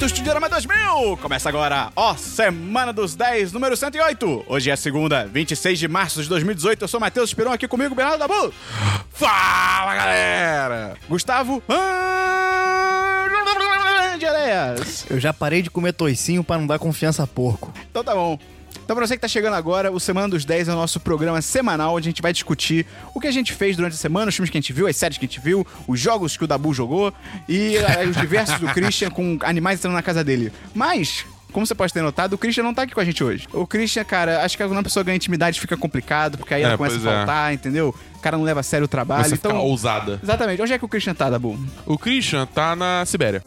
do Estudiorama 2000! Começa agora, ó, Semana dos 10, número 108. Hoje é segunda, 26 de março de 2018. Eu sou Matheus Esperon, aqui comigo, Bernardo Dabu. Fala, galera! Gustavo... Eu já parei de comer toicinho pra não dar confiança a porco. Então tá bom. Então, pra você que tá chegando agora, o Semana dos 10 é o nosso programa semanal onde a gente vai discutir o que a gente fez durante a semana, os filmes que a gente viu, as séries que a gente viu, os jogos que o Dabu jogou e eh, os diversos do Christian com animais entrando na casa dele. Mas. Como você pode ter notado, o Christian não tá aqui com a gente hoje. O Christian, cara, acho que quando a pessoa ganha intimidade fica complicado, porque aí É, ela começa a é. faltar, entendeu? O cara não leva a sério o trabalho. Você então, fica ousada. Exatamente. Onde é que o Christian tá, Dabu? O Christian tá na Sibéria.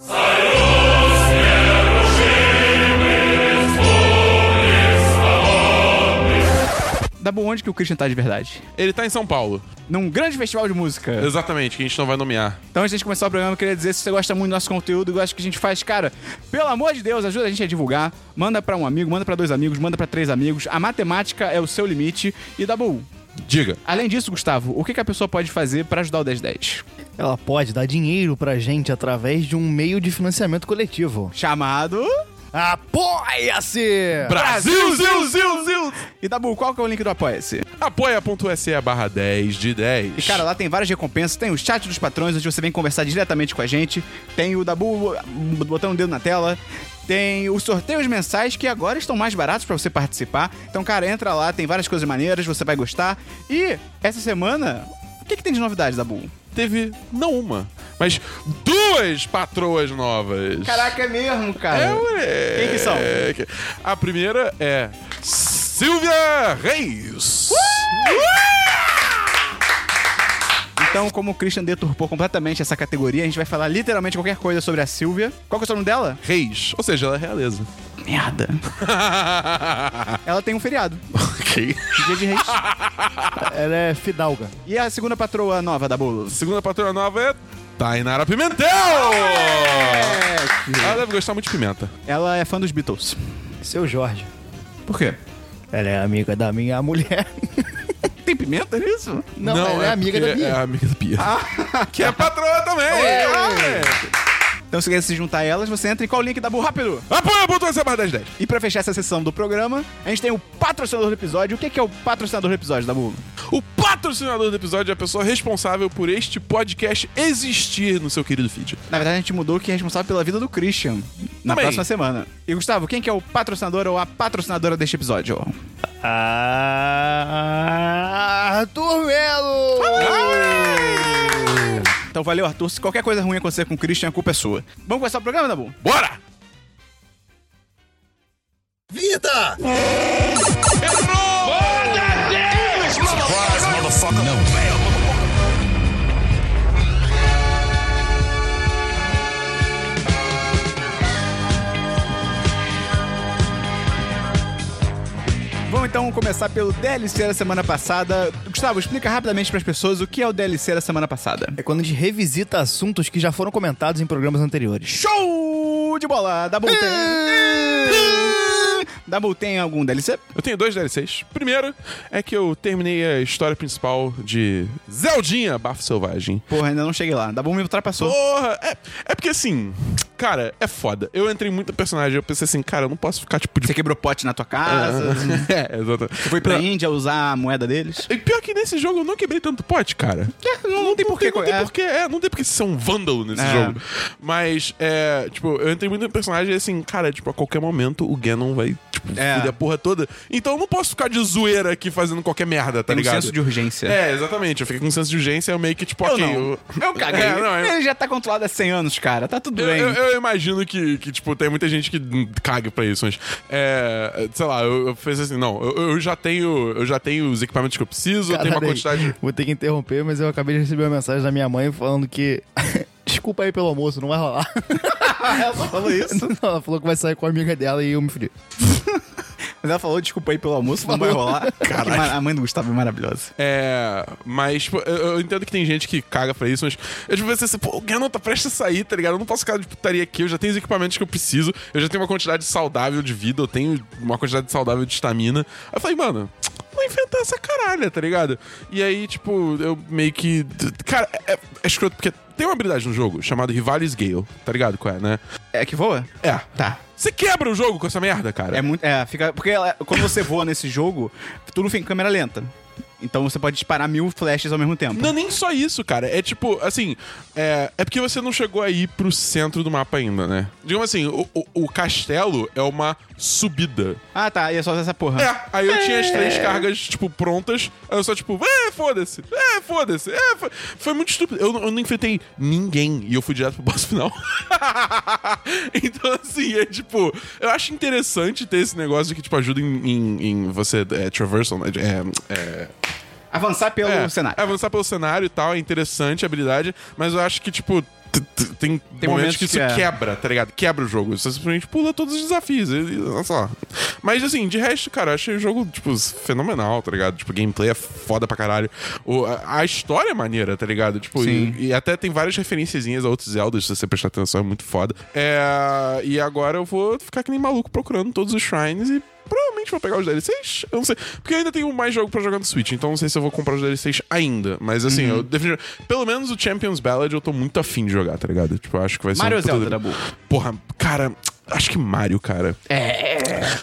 Dabu, onde que o Christian tá de verdade? Ele tá em São Paulo. Num grande festival de música. Exatamente, que a gente não vai nomear. Então, antes de a gente começar o programa, eu queria dizer, se você gosta muito do nosso conteúdo e gosta que a gente faz, cara, pelo amor de Deus, ajuda a gente a divulgar. Manda pra um amigo, manda pra dois amigos, manda pra três amigos. A matemática é o seu limite. E Dabu, Diga. além disso, Gustavo, o que, que a pessoa pode fazer pra ajudar o 1010? Ela pode dar dinheiro pra gente através de um meio de financiamento coletivo. Chamado... Apoia-se! Brasil, Zil, Zil, Zil. E Dabu, qual que é o link do Apoia-se? Apoia.se barra 10 de 10. E, cara, lá tem várias recompensas. Tem o chat dos patrões, onde você vem conversar diretamente com a gente. Tem o Dabu botando o dedo na tela. Tem os sorteios mensais, que agora estão mais baratos pra você participar. Então, cara, entra lá, tem várias coisas maneiras, você vai gostar. E, essa semana, o que, que tem de novidade, Dabu? teve não uma, mas duas patroas novas. Caraca, é mesmo, cara. É, moleque. Quem que são? A primeira é Silvia Reis. Então, como o Christian deturpou completamente essa categoria, a gente vai falar literalmente qualquer coisa sobre a Silvia. Qual que é o nome dela? Reis, ou seja, ela é realeza. Merda. Ela tem um feriado. ok. Dia de reis. Ela é fidalga. E a segunda patroa nova da Bolo? Segunda patroa nova é Tainara Pimentel. Ela deve gostar muito de pimenta. Ela é fã dos Beatles. Seu Jorge. Por quê? Ela é amiga da minha mulher. Tem pimenta nisso? Não, ela é, amiga da Bia. É amiga da Bia. que é patroa também. Ah, moleque. Então, se quer se juntar a elas, você entra em qual link da Bu rápido? Apoia.se barra 10 10. E pra fechar essa sessão do programa, a gente tem o patrocinador do episódio. O que que é o patrocinador do episódio, Dabu? O patrocinador do episódio é a pessoa responsável por este podcast existir no seu querido feed. Na verdade, a gente mudou que é responsável pela vida do Christian na Também. próxima semana. E Gustavo, quem que é o patrocinador ou a patrocinadora deste episódio? Arthur Melo! Então valeu, Arthur. Se qualquer coisa ruim acontecer com o Christian, a culpa é sua. Vamos começar o programa, Dabu? Bora! Vida! Vamos então começar pelo DLC da semana passada. Gustavo, explica rapidamente pras pessoas o que é o DLC da semana passada. É quando a gente revisita assuntos que já foram comentados em programas anteriores. Show de bola! Dabu tem... Dabu tem algum DLC? Eu tenho dois DLCs. Primeiro é que eu terminei a história principal de Zeldinha Bafo Selvagem. Porra, ainda não cheguei lá. Dabu me ultrapassou. Porra! É, é porque assim, cara, é foda. Eu entrei muito no personagem, eu pensei assim, cara, eu não posso ficar tipo de. Você quebrou pote na tua casa. é, exatamente. Foi pra Índia usar a moeda deles. E pior que nesse jogo eu não quebrei tanto pote, cara. não, não tem porquê. Não tem é. porquê, é, não tem porque ser um vândalo nesse É. jogo. Mas, é, tipo, eu entrei muito no personagem e assim, cara, tipo, a qualquer momento o Ganon vai, tipo, É. a porra toda. Então eu não posso ficar de zoeira aqui fazendo qualquer merda, tá Tem um ligado? senso de urgência. É, exatamente. Eu fiquei com um senso de urgência, eu meio que, tipo, Eu ok. não. Eu, Eu caguei. É, não, eu- Ele já tá controlado há 100 anos, cara. Tá tudo bem. eu- eu imagino que, que, tipo, tem muita gente que caga pra isso, mas. É, sei lá, eu, eu fiz assim, não, eu, eu já tenho. Eu já tenho os equipamentos que eu preciso, eu tenho uma quantidade. Vou ter que interromper, mas eu acabei de receber uma mensagem da minha mãe falando que. Desculpa aí pelo almoço, não vai rolar. Ela falou isso. Não, ela falou que vai sair com a amiga dela e eu me fudi. Mas ela falou, desculpa aí pelo almoço, não vai rolar. Caraca. A mãe do Gustavo é maravilhosa. É. Mas, tipo, eu, eu entendo que tem gente que caga pra isso, mas eu tipo, pensei assim, pô, o Ganon tá prestes a sair, tá ligado? Eu não posso ficar de putaria aqui, eu já tenho os equipamentos que eu preciso, eu já tenho uma quantidade saudável de vida, eu tenho uma quantidade saudável de estamina. Aí eu falei, mano, vou inventar essa caralha, tá ligado? E aí, tipo, eu meio que. Cara, é, é escroto porque tem uma habilidade no jogo chamada Rivalis Gale, tá ligado qual é, né? É que voa? É. Tá. Você quebra o jogo com essa merda, cara. É muito. É, fica. Porque ela- quando você voa nesse jogo, tudo fica em câmera lenta. Então você pode disparar mil flashes ao mesmo tempo. Não é nem só isso, cara. É tipo, assim, é, é porque você não chegou aí pro centro do mapa ainda, né? Digamos assim, o, o- o castelo é uma subida. Ah, tá. E é só essa porra. É, aí eu tinha as três cargas, tipo, prontas. Aí eu só, tipo, é, foda-se, é, foda-se, é. Foi, foi muito estúpido. Eu, não- eu não enfrentei ninguém e eu fui direto pro boss final. então, assim, é tipo, eu acho interessante ter esse negócio que, tipo, ajuda em, em- em você é, traversal, né? É, é, Avançar pelo é, cenário. Avançar pelo cenário e tal, é interessante a habilidade, mas eu acho que, tipo, tem, Tem momentos momentos que isso que é. quebra, tá ligado? Quebra o jogo. Você simplesmente pula todos os desafios. E, olha só. Mas assim, de resto, cara, eu achei o jogo, tipo, fenomenal, tá ligado? Tipo, gameplay é foda pra caralho. O, a, a história é maneira, tá ligado? Tipo, e, e até tem várias referenciazinhas a outros Zeldas, se você prestar atenção, é muito foda. É, e agora eu vou ficar que nem maluco procurando todos os shrines e provavelmente vou pegar os DLCs. Eu não sei. Porque eu ainda tenho mais jogo pra jogar no Switch, então não sei se eu vou comprar os DLCs ainda. Mas assim, Uhum. eu definitivamente. Pelo menos o Champions Ballad eu tô muito afim de jogar, tá ligado? Tipo, eu acho que vai ser Mario um Zelda, puta- Dabu? Porra, cara. Acho que Mario, cara. É.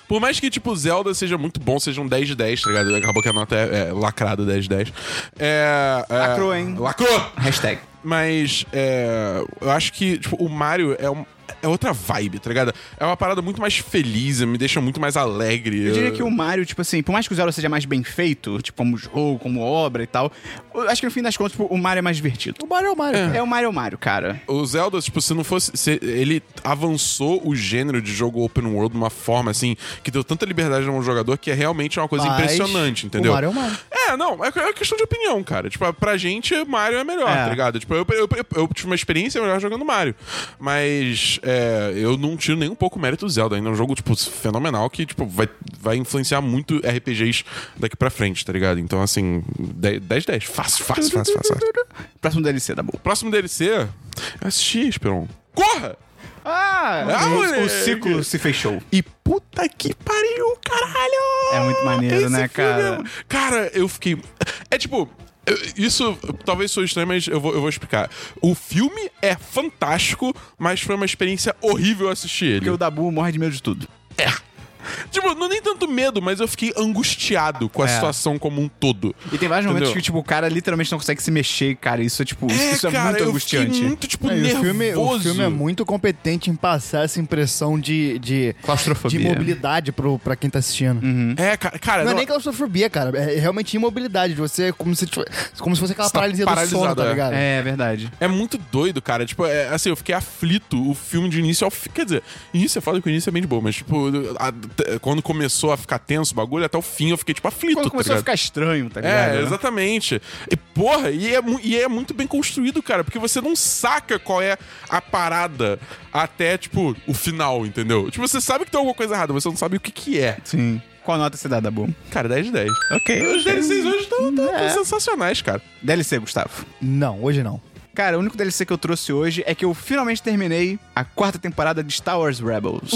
Por mais que, tipo, Zelda seja muito bom, seja um 10 de 10, tá ligado? Acabou que a nota é, é lacrada 10 de 10. É, é- Lacrou, hein? Lacrou! Hashtag. Mas é, eu acho que tipo, o Mario é, um- é outra vibe, tá ligado? É uma parada muito mais feliz, me deixa muito mais alegre. Eu diria que o Mario, tipo assim, por mais que o Zelda seja mais bem feito, tipo, como jogo, como obra e tal, eu acho que no fim das contas, tipo, o Mario é mais divertido. O Mario é o Mario, cara. É o Mario Mario, cara. O Zelda, tipo, se não fosse. se ele avançou o gênero de jogo open world de uma forma, assim, que deu tanta liberdade a um jogador que é realmente uma coisa Mas impressionante, entendeu? O Mario é o Mario. É, não, é é questão de opinião, cara. Tipo, pra gente, Mario é melhor, É. tá ligado? Tipo, eu, eu, eu- eu tive uma experiência melhor jogando Mario. Mas é, eu não tiro nem um pouco o mérito do Zelda. Ainda é um jogo, tipo, fenomenal que, tipo, vai, vai influenciar muito RPGs daqui pra frente, tá ligado? Então, assim, 10-10. Fácil, fácil, fácil, fácil. fácil. Próximo DLC, Dabu. Próximo DLC, assisti, Esperon. Corra! Ah, Ah, o, ciclo se fechou. E puta que pariu, caralho! É muito maneiro, né, filme cara? é- Cara, eu fiquei. É tipo. Isso talvez sou estranho, mas eu vou, eu vou explicar. O filme é fantástico, mas foi uma experiência horrível assistir ele. Porque o Dabu morre de medo de tudo. Tipo, não tanto medo, mas eu fiquei angustiado com a É. situação como um todo. E tem vários momentos Entendeu? que, tipo, o cara literalmente não consegue se mexer, cara. Isso é, tipo, isso é cara, muito eu angustiante. muito, tipo, Não, nervoso. o, filme, o filme é muito competente em passar essa impressão de, de, Claustrofobia. de imobilidade pro, pra quem tá assistindo. É, cara, cara Não, é não- nem claustrofobia, cara. É realmente imobilidade. de Você como se, tivesse- como se fosse aquela Você tá paralisia do sono, tá é. ligado? É, é verdade. É muito doido, cara. Tipo, é, assim, eu fiquei aflito o filme de início ao fim. Quer dizer, início é foda que o início é bem de boa, mas, tipo, a- t- quando começou a ficar tenso o bagulho, até o fim eu fiquei, tipo, aflito, Quando tá começou a ligado? ficar estranho, tá ligado? É, né? exatamente. E, porra, e é, e é muito bem construído, cara, porque você não saca qual é a parada até, tipo, o final, entendeu? Tipo, você sabe que tem alguma coisa errada, mas você não sabe o que que é. Sim. Qual nota você dá, Dabu? Cara, 10 de 10. Ok. Os DLCs hoje estão É. sensacionais, cara. DLC, Gustavo. Não, hoje não. Cara, o único DLC que eu trouxe hoje é que eu finalmente terminei a quarta temporada de Star Wars Rebels.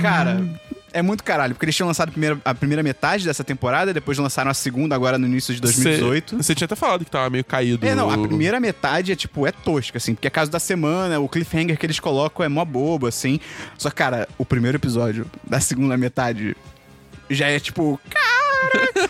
Cara, é muito caralho, porque eles tinham lançado a primeira, a primeira metade dessa temporada, depois lançaram a segunda agora no início de 2018. Você tinha até falado que tava meio caído. É, não, a primeira metade é, tipo, é tosca, assim, porque é caso da semana, o cliffhanger que eles colocam é mó bobo, assim. Só, que, cara, o primeiro episódio da segunda metade já é, tipo, cara...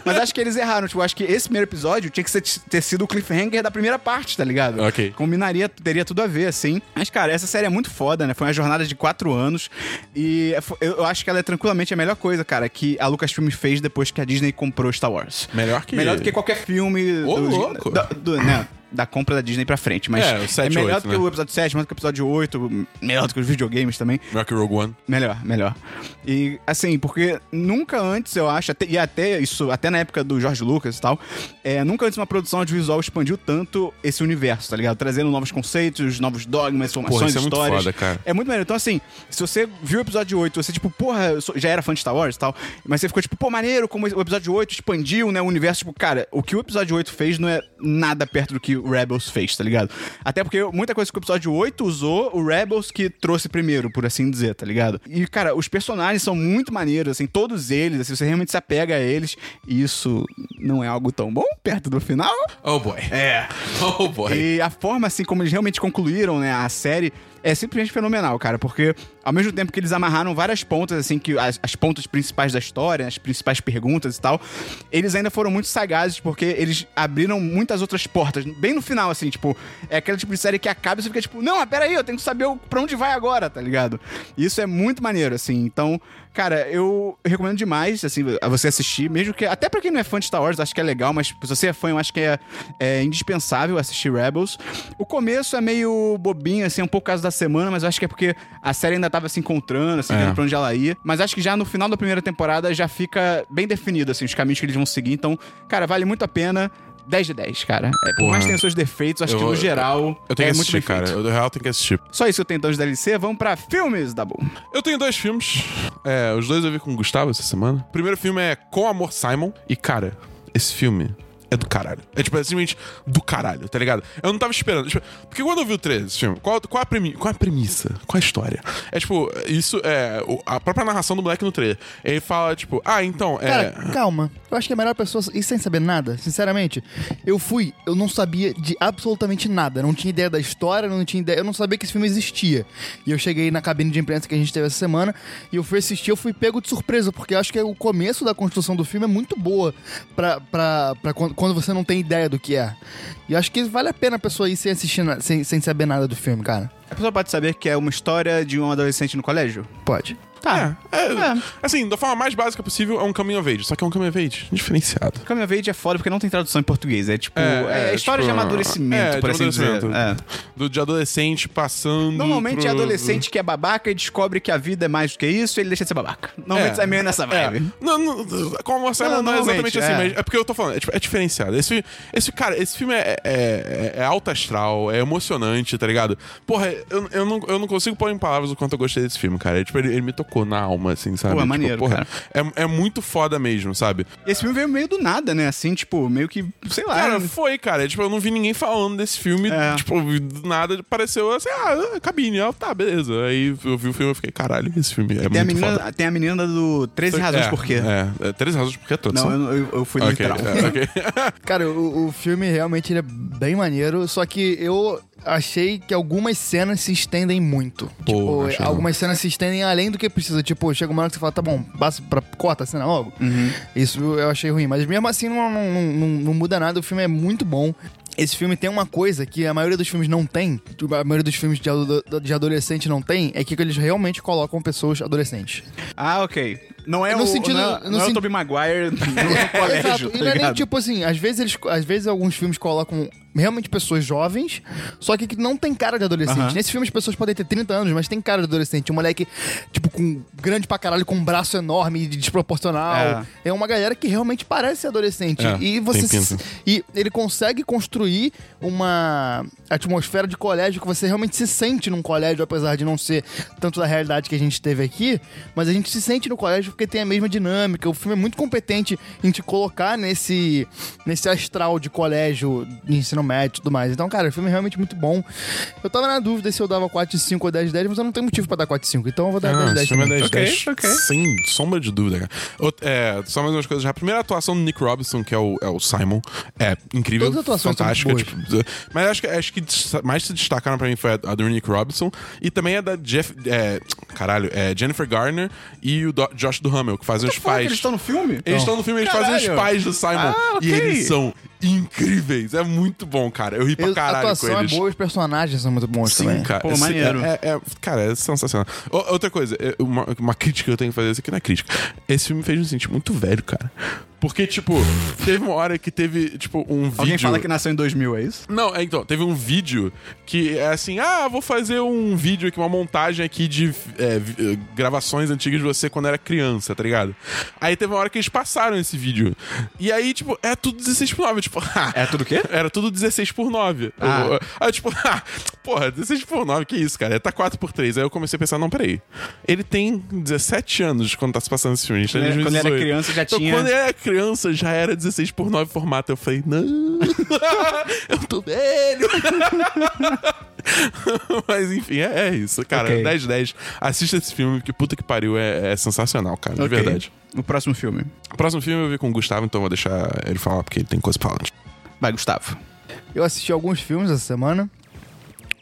Mas acho que eles erraram, tipo, acho que esse primeiro episódio tinha que ser- ter sido o cliffhanger da primeira parte, tá ligado? Ok. Combinaria, teria tudo a ver, assim. Mas, cara, essa série é muito foda, né? Foi uma jornada de quatro anos. E é eu acho que ela é tranquilamente a melhor coisa, cara, que a Lucasfilm fez depois que a Disney comprou Star Wars. Melhor que... Melhor do que qualquer filme Ô, do- louco. da, do- né, da compra da Disney pra frente. Mas É, o 7 e melhor 8, do que né? o episódio 7, melhor do que o episódio 8, melhor do que os videogames também. Melhor que Rogue One. Melhor, melhor. E assim, porque nunca antes, eu acho, até- e até isso, até na época do George Lucas e tal, é, nunca antes uma produção audiovisual expandiu tanto esse universo, tá ligado? Trazendo novos conceitos, novos dogmas, formações, isso é muito histórias. foda, cara. É muito maneiro. Então, assim, se você viu o episódio 8, você, tipo, porra, sou- já era fã de Star Wars e tal, mas você ficou, tipo, pô, maneiro, como o episódio 8 expandiu, né, o universo, tipo, cara, o que o episódio 8 fez não é nada perto do que que o Rebels fez, tá ligado? Até porque muita coisa que o episódio 8 usou, o Rebels que trouxe primeiro, por assim dizer, tá ligado? E, cara, os personagens são muito maneiros, assim, todos eles, assim, você realmente se apega a eles, e isso não é algo tão bom perto do final. Oh boy. É. Oh boy. E a forma, assim, como eles realmente concluíram, né, a série é simplesmente fenomenal, cara, porque ao mesmo tempo que eles amarraram várias pontas, assim, que as, as pontas principais da história, as principais perguntas e tal, eles ainda foram muito sagazes, porque eles abriram muitas outras portas, bem no final, assim, tipo, é aquele tipo de série que acaba e você fica tipo, não, mas peraí, eu tenho que saber pra onde vai agora, tá ligado? Isso é muito maneiro, assim, então, cara, eu recomendo demais, assim, a você assistir, mesmo que, até pra quem não é fã de Star Wars, acho que é legal, mas se você é fã, eu acho que é, é indispensável assistir Rebels. O começo é meio bobinho, assim, um pouco causa da semana, mas eu acho que é porque a série ainda tava se encontrando, assim, É. vendo pra onde ela ia. Mas acho que já no final da primeira temporada já fica bem definido, assim, os caminhos que eles vão seguir. Então, cara, vale muito a pena. 10 de 10, cara. É, por mais que tenha seus defeitos, acho Eu que no geral Eu tenho é que muito assistir, bem cara. Eu, do real, tenho que assistir. Só isso eu tenho de DLC. Vamos pra filmes, Dabu. Eu tenho dois filmes. É, os dois eu vi com o Gustavo essa semana. O primeiro filme é Com Amor Simon. E, cara, esse filme é do caralho. É tipo, é simplesmente do caralho, tá ligado? Eu não tava esperando. Tipo, porque quando eu vi o trailer desse filme, qual, qual, a premi qual a premissa? Qual a história? É tipo, isso é. o- A própria narração do moleque no trailer. Ele fala, tipo, ah, então, é. Cara, calma. Eu acho que é melhor pessoa ir sem saber nada, sinceramente. Eu fui, eu não sabia de absolutamente nada. Não tinha ideia da história, não tinha ideia. Eu não sabia que esse filme existia. E eu cheguei na cabine de imprensa que a gente teve essa semana e eu fui assistir, eu fui pego de surpresa, porque eu acho que o começo da construção do filme é muito boa pra, pra, pra quando, quando você não tem ideia do que é. E eu acho que vale a pena a pessoa ir sem assistir, na- sem, sem saber nada do filme, cara. A pessoa pode saber que é uma história de um adolescente no colégio? Pode. Tá. É, é, Assim, da forma mais básica possível, é um coming of age. Só que é um coming of age diferenciado. Coming of Age é foda porque não tem tradução em português. É tipo. É, história tipo, de amadurecimento, é, por de assim dizer. amadurecimento. É. Do, de adolescente passando. Normalmente pro... é adolescente que é babaca e descobre que a vida é mais do que isso e ele deixa de ser babaca. Normalmente é, meio nessa vibe. Não, não, como você Não, não, não é exatamente assim, é. mas é porque eu tô falando, é, tipo, é diferenciado. Esse, esse, cara, esse filme é, é, é alto astral, é emocionante, tá ligado? Porra, eu, eu, não, eu não consigo pôr em palavras o quanto eu gostei desse filme, cara. É, tipo, ele, ele me tocou na alma, assim, sabe? Pô, é Tipo, maneiro, porra, cara. É, é muito foda mesmo, sabe? Esse filme veio meio do nada, né? Assim, tipo, meio que, sei lá. Cara, foi, cara. Tipo, eu não vi ninguém falando desse filme. É. Tipo, do nada pareceu assim, ah, cabine. Ah, tá, beleza. Aí eu vi o filme e fiquei, caralho, esse filme é tem, a muito menina, foda. tem a menina do 13 Razões é, Por Quê. É, é, 13 razões por quê todos. Não, são? eu, eu, eu fui Ok, literal. é, ok. Cara, o, o filme realmente ele é bem maneiro, só que eu achei que algumas cenas se estendem muito. Pô, tipo, achei não. algumas cenas se estendem além do que precisa. Tipo, chega uma hora que você fala, tá bom, passa pra, corta a cena logo. Isso eu achei ruim. Mas mesmo assim não, não, não, não muda nada, o filme é muito bom. Esse filme tem uma coisa que a maioria dos filmes não tem, a maioria dos filmes de, ado- de adolescente não tem, é que eles realmente colocam pessoas adolescentes. Ah, ok. Não é No o, sentido- não é, não é o Tobey Maguire no colégio, Exato. tá E não é nem tipo assim, às vezes eles, às vezes alguns filmes colocam realmente pessoas jovens, só que que não tem cara de adolescente. Aham. Nesse filme as pessoas podem ter 30 anos, mas tem cara de adolescente. Um moleque, tipo, com grande pra caralho, com um braço enorme e desproporcional. É. uma galera que realmente parece adolescente. É, e você se- e ele consegue construir uma atmosfera de colégio que você realmente se sente num colégio, apesar de não ser tanto da realidade que a gente teve aqui, mas a gente se sente no colégio porque tem a mesma dinâmica. O filme é muito competente em te colocar nesse, nesse astral de colégio, de ensino médio e tudo mais. Então, cara, o filme é realmente muito bom. Eu tava na dúvida se eu dava 4 de 5 ou 10 de 10, mas eu não tenho motivo pra dar 4 de 5, então eu vou dar Ah, 10 de 10 esse filme é também. 10 Ok, 10, ok. Sem sombra de dúvida, cara. É, só mais umas coisas. já. A primeira atuação do Nick Robinson, que é o, é o Simon, é incrível. Todas as atuações são fantástica. muito Tipo, mas acho que, acho que mais se destacaram pra mim foi a, a do Nick Robinson e também a da Jeff. É, caralho, é Jennifer Garner e o Do- Josh Duhamel, que fazem os pais. eles estão no filme? Eles estão no filme, eles fazem os Caralho. pais do Simon. Ah, ok. E eles são incríveis. É muito bom, cara. Eu ri pra a caralho com atuação eles. é boa, os personagens são muito bons Sim, também. cara. Pô, maneiro. É, é- cara, é sensacional. O- outra coisa, é, uma, uma crítica que eu tenho que fazer, isso aqui não é crítica. Esse filme me fez me sentir muito velho, cara. Porque, tipo, teve uma hora que teve, tipo, um vídeo... Alguém fala que nasceu em 2000, é isso? Não, é, então, teve um vídeo que é assim, ah, vou fazer um vídeo aqui, uma montagem aqui de é, eh, gravações antigas de você quando era criança, tá ligado? Aí teve uma hora que eles passaram esse vídeo. E aí, tipo, é tudo 16 por 9, tipo, É tudo o quê? era tudo 16 por 9. Ah. Eu- Aí, tipo, ah, porra, 16 por 9, que isso, cara? Tá 4 por 3. Aí eu comecei a pensar, não, peraí. Ele tem 17 anos quando tá se passando esse filme. Tá em Quando ele- quando era 2018. criança, já Então, tinha- Quando ele era criança já era 16 por 9 formato. Eu falei, não, eu tô velho. Mas enfim, é, é isso, cara. Ok. 10 10. Assista esse filme, que puta que pariu, é, é sensacional, cara, de Ok. verdade. O próximo filme. O próximo filme eu vi com o Gustavo, então vou deixar ele falar, porque ele tem coisa pra falar. Vai, Gustavo. Eu assisti alguns filmes essa semana.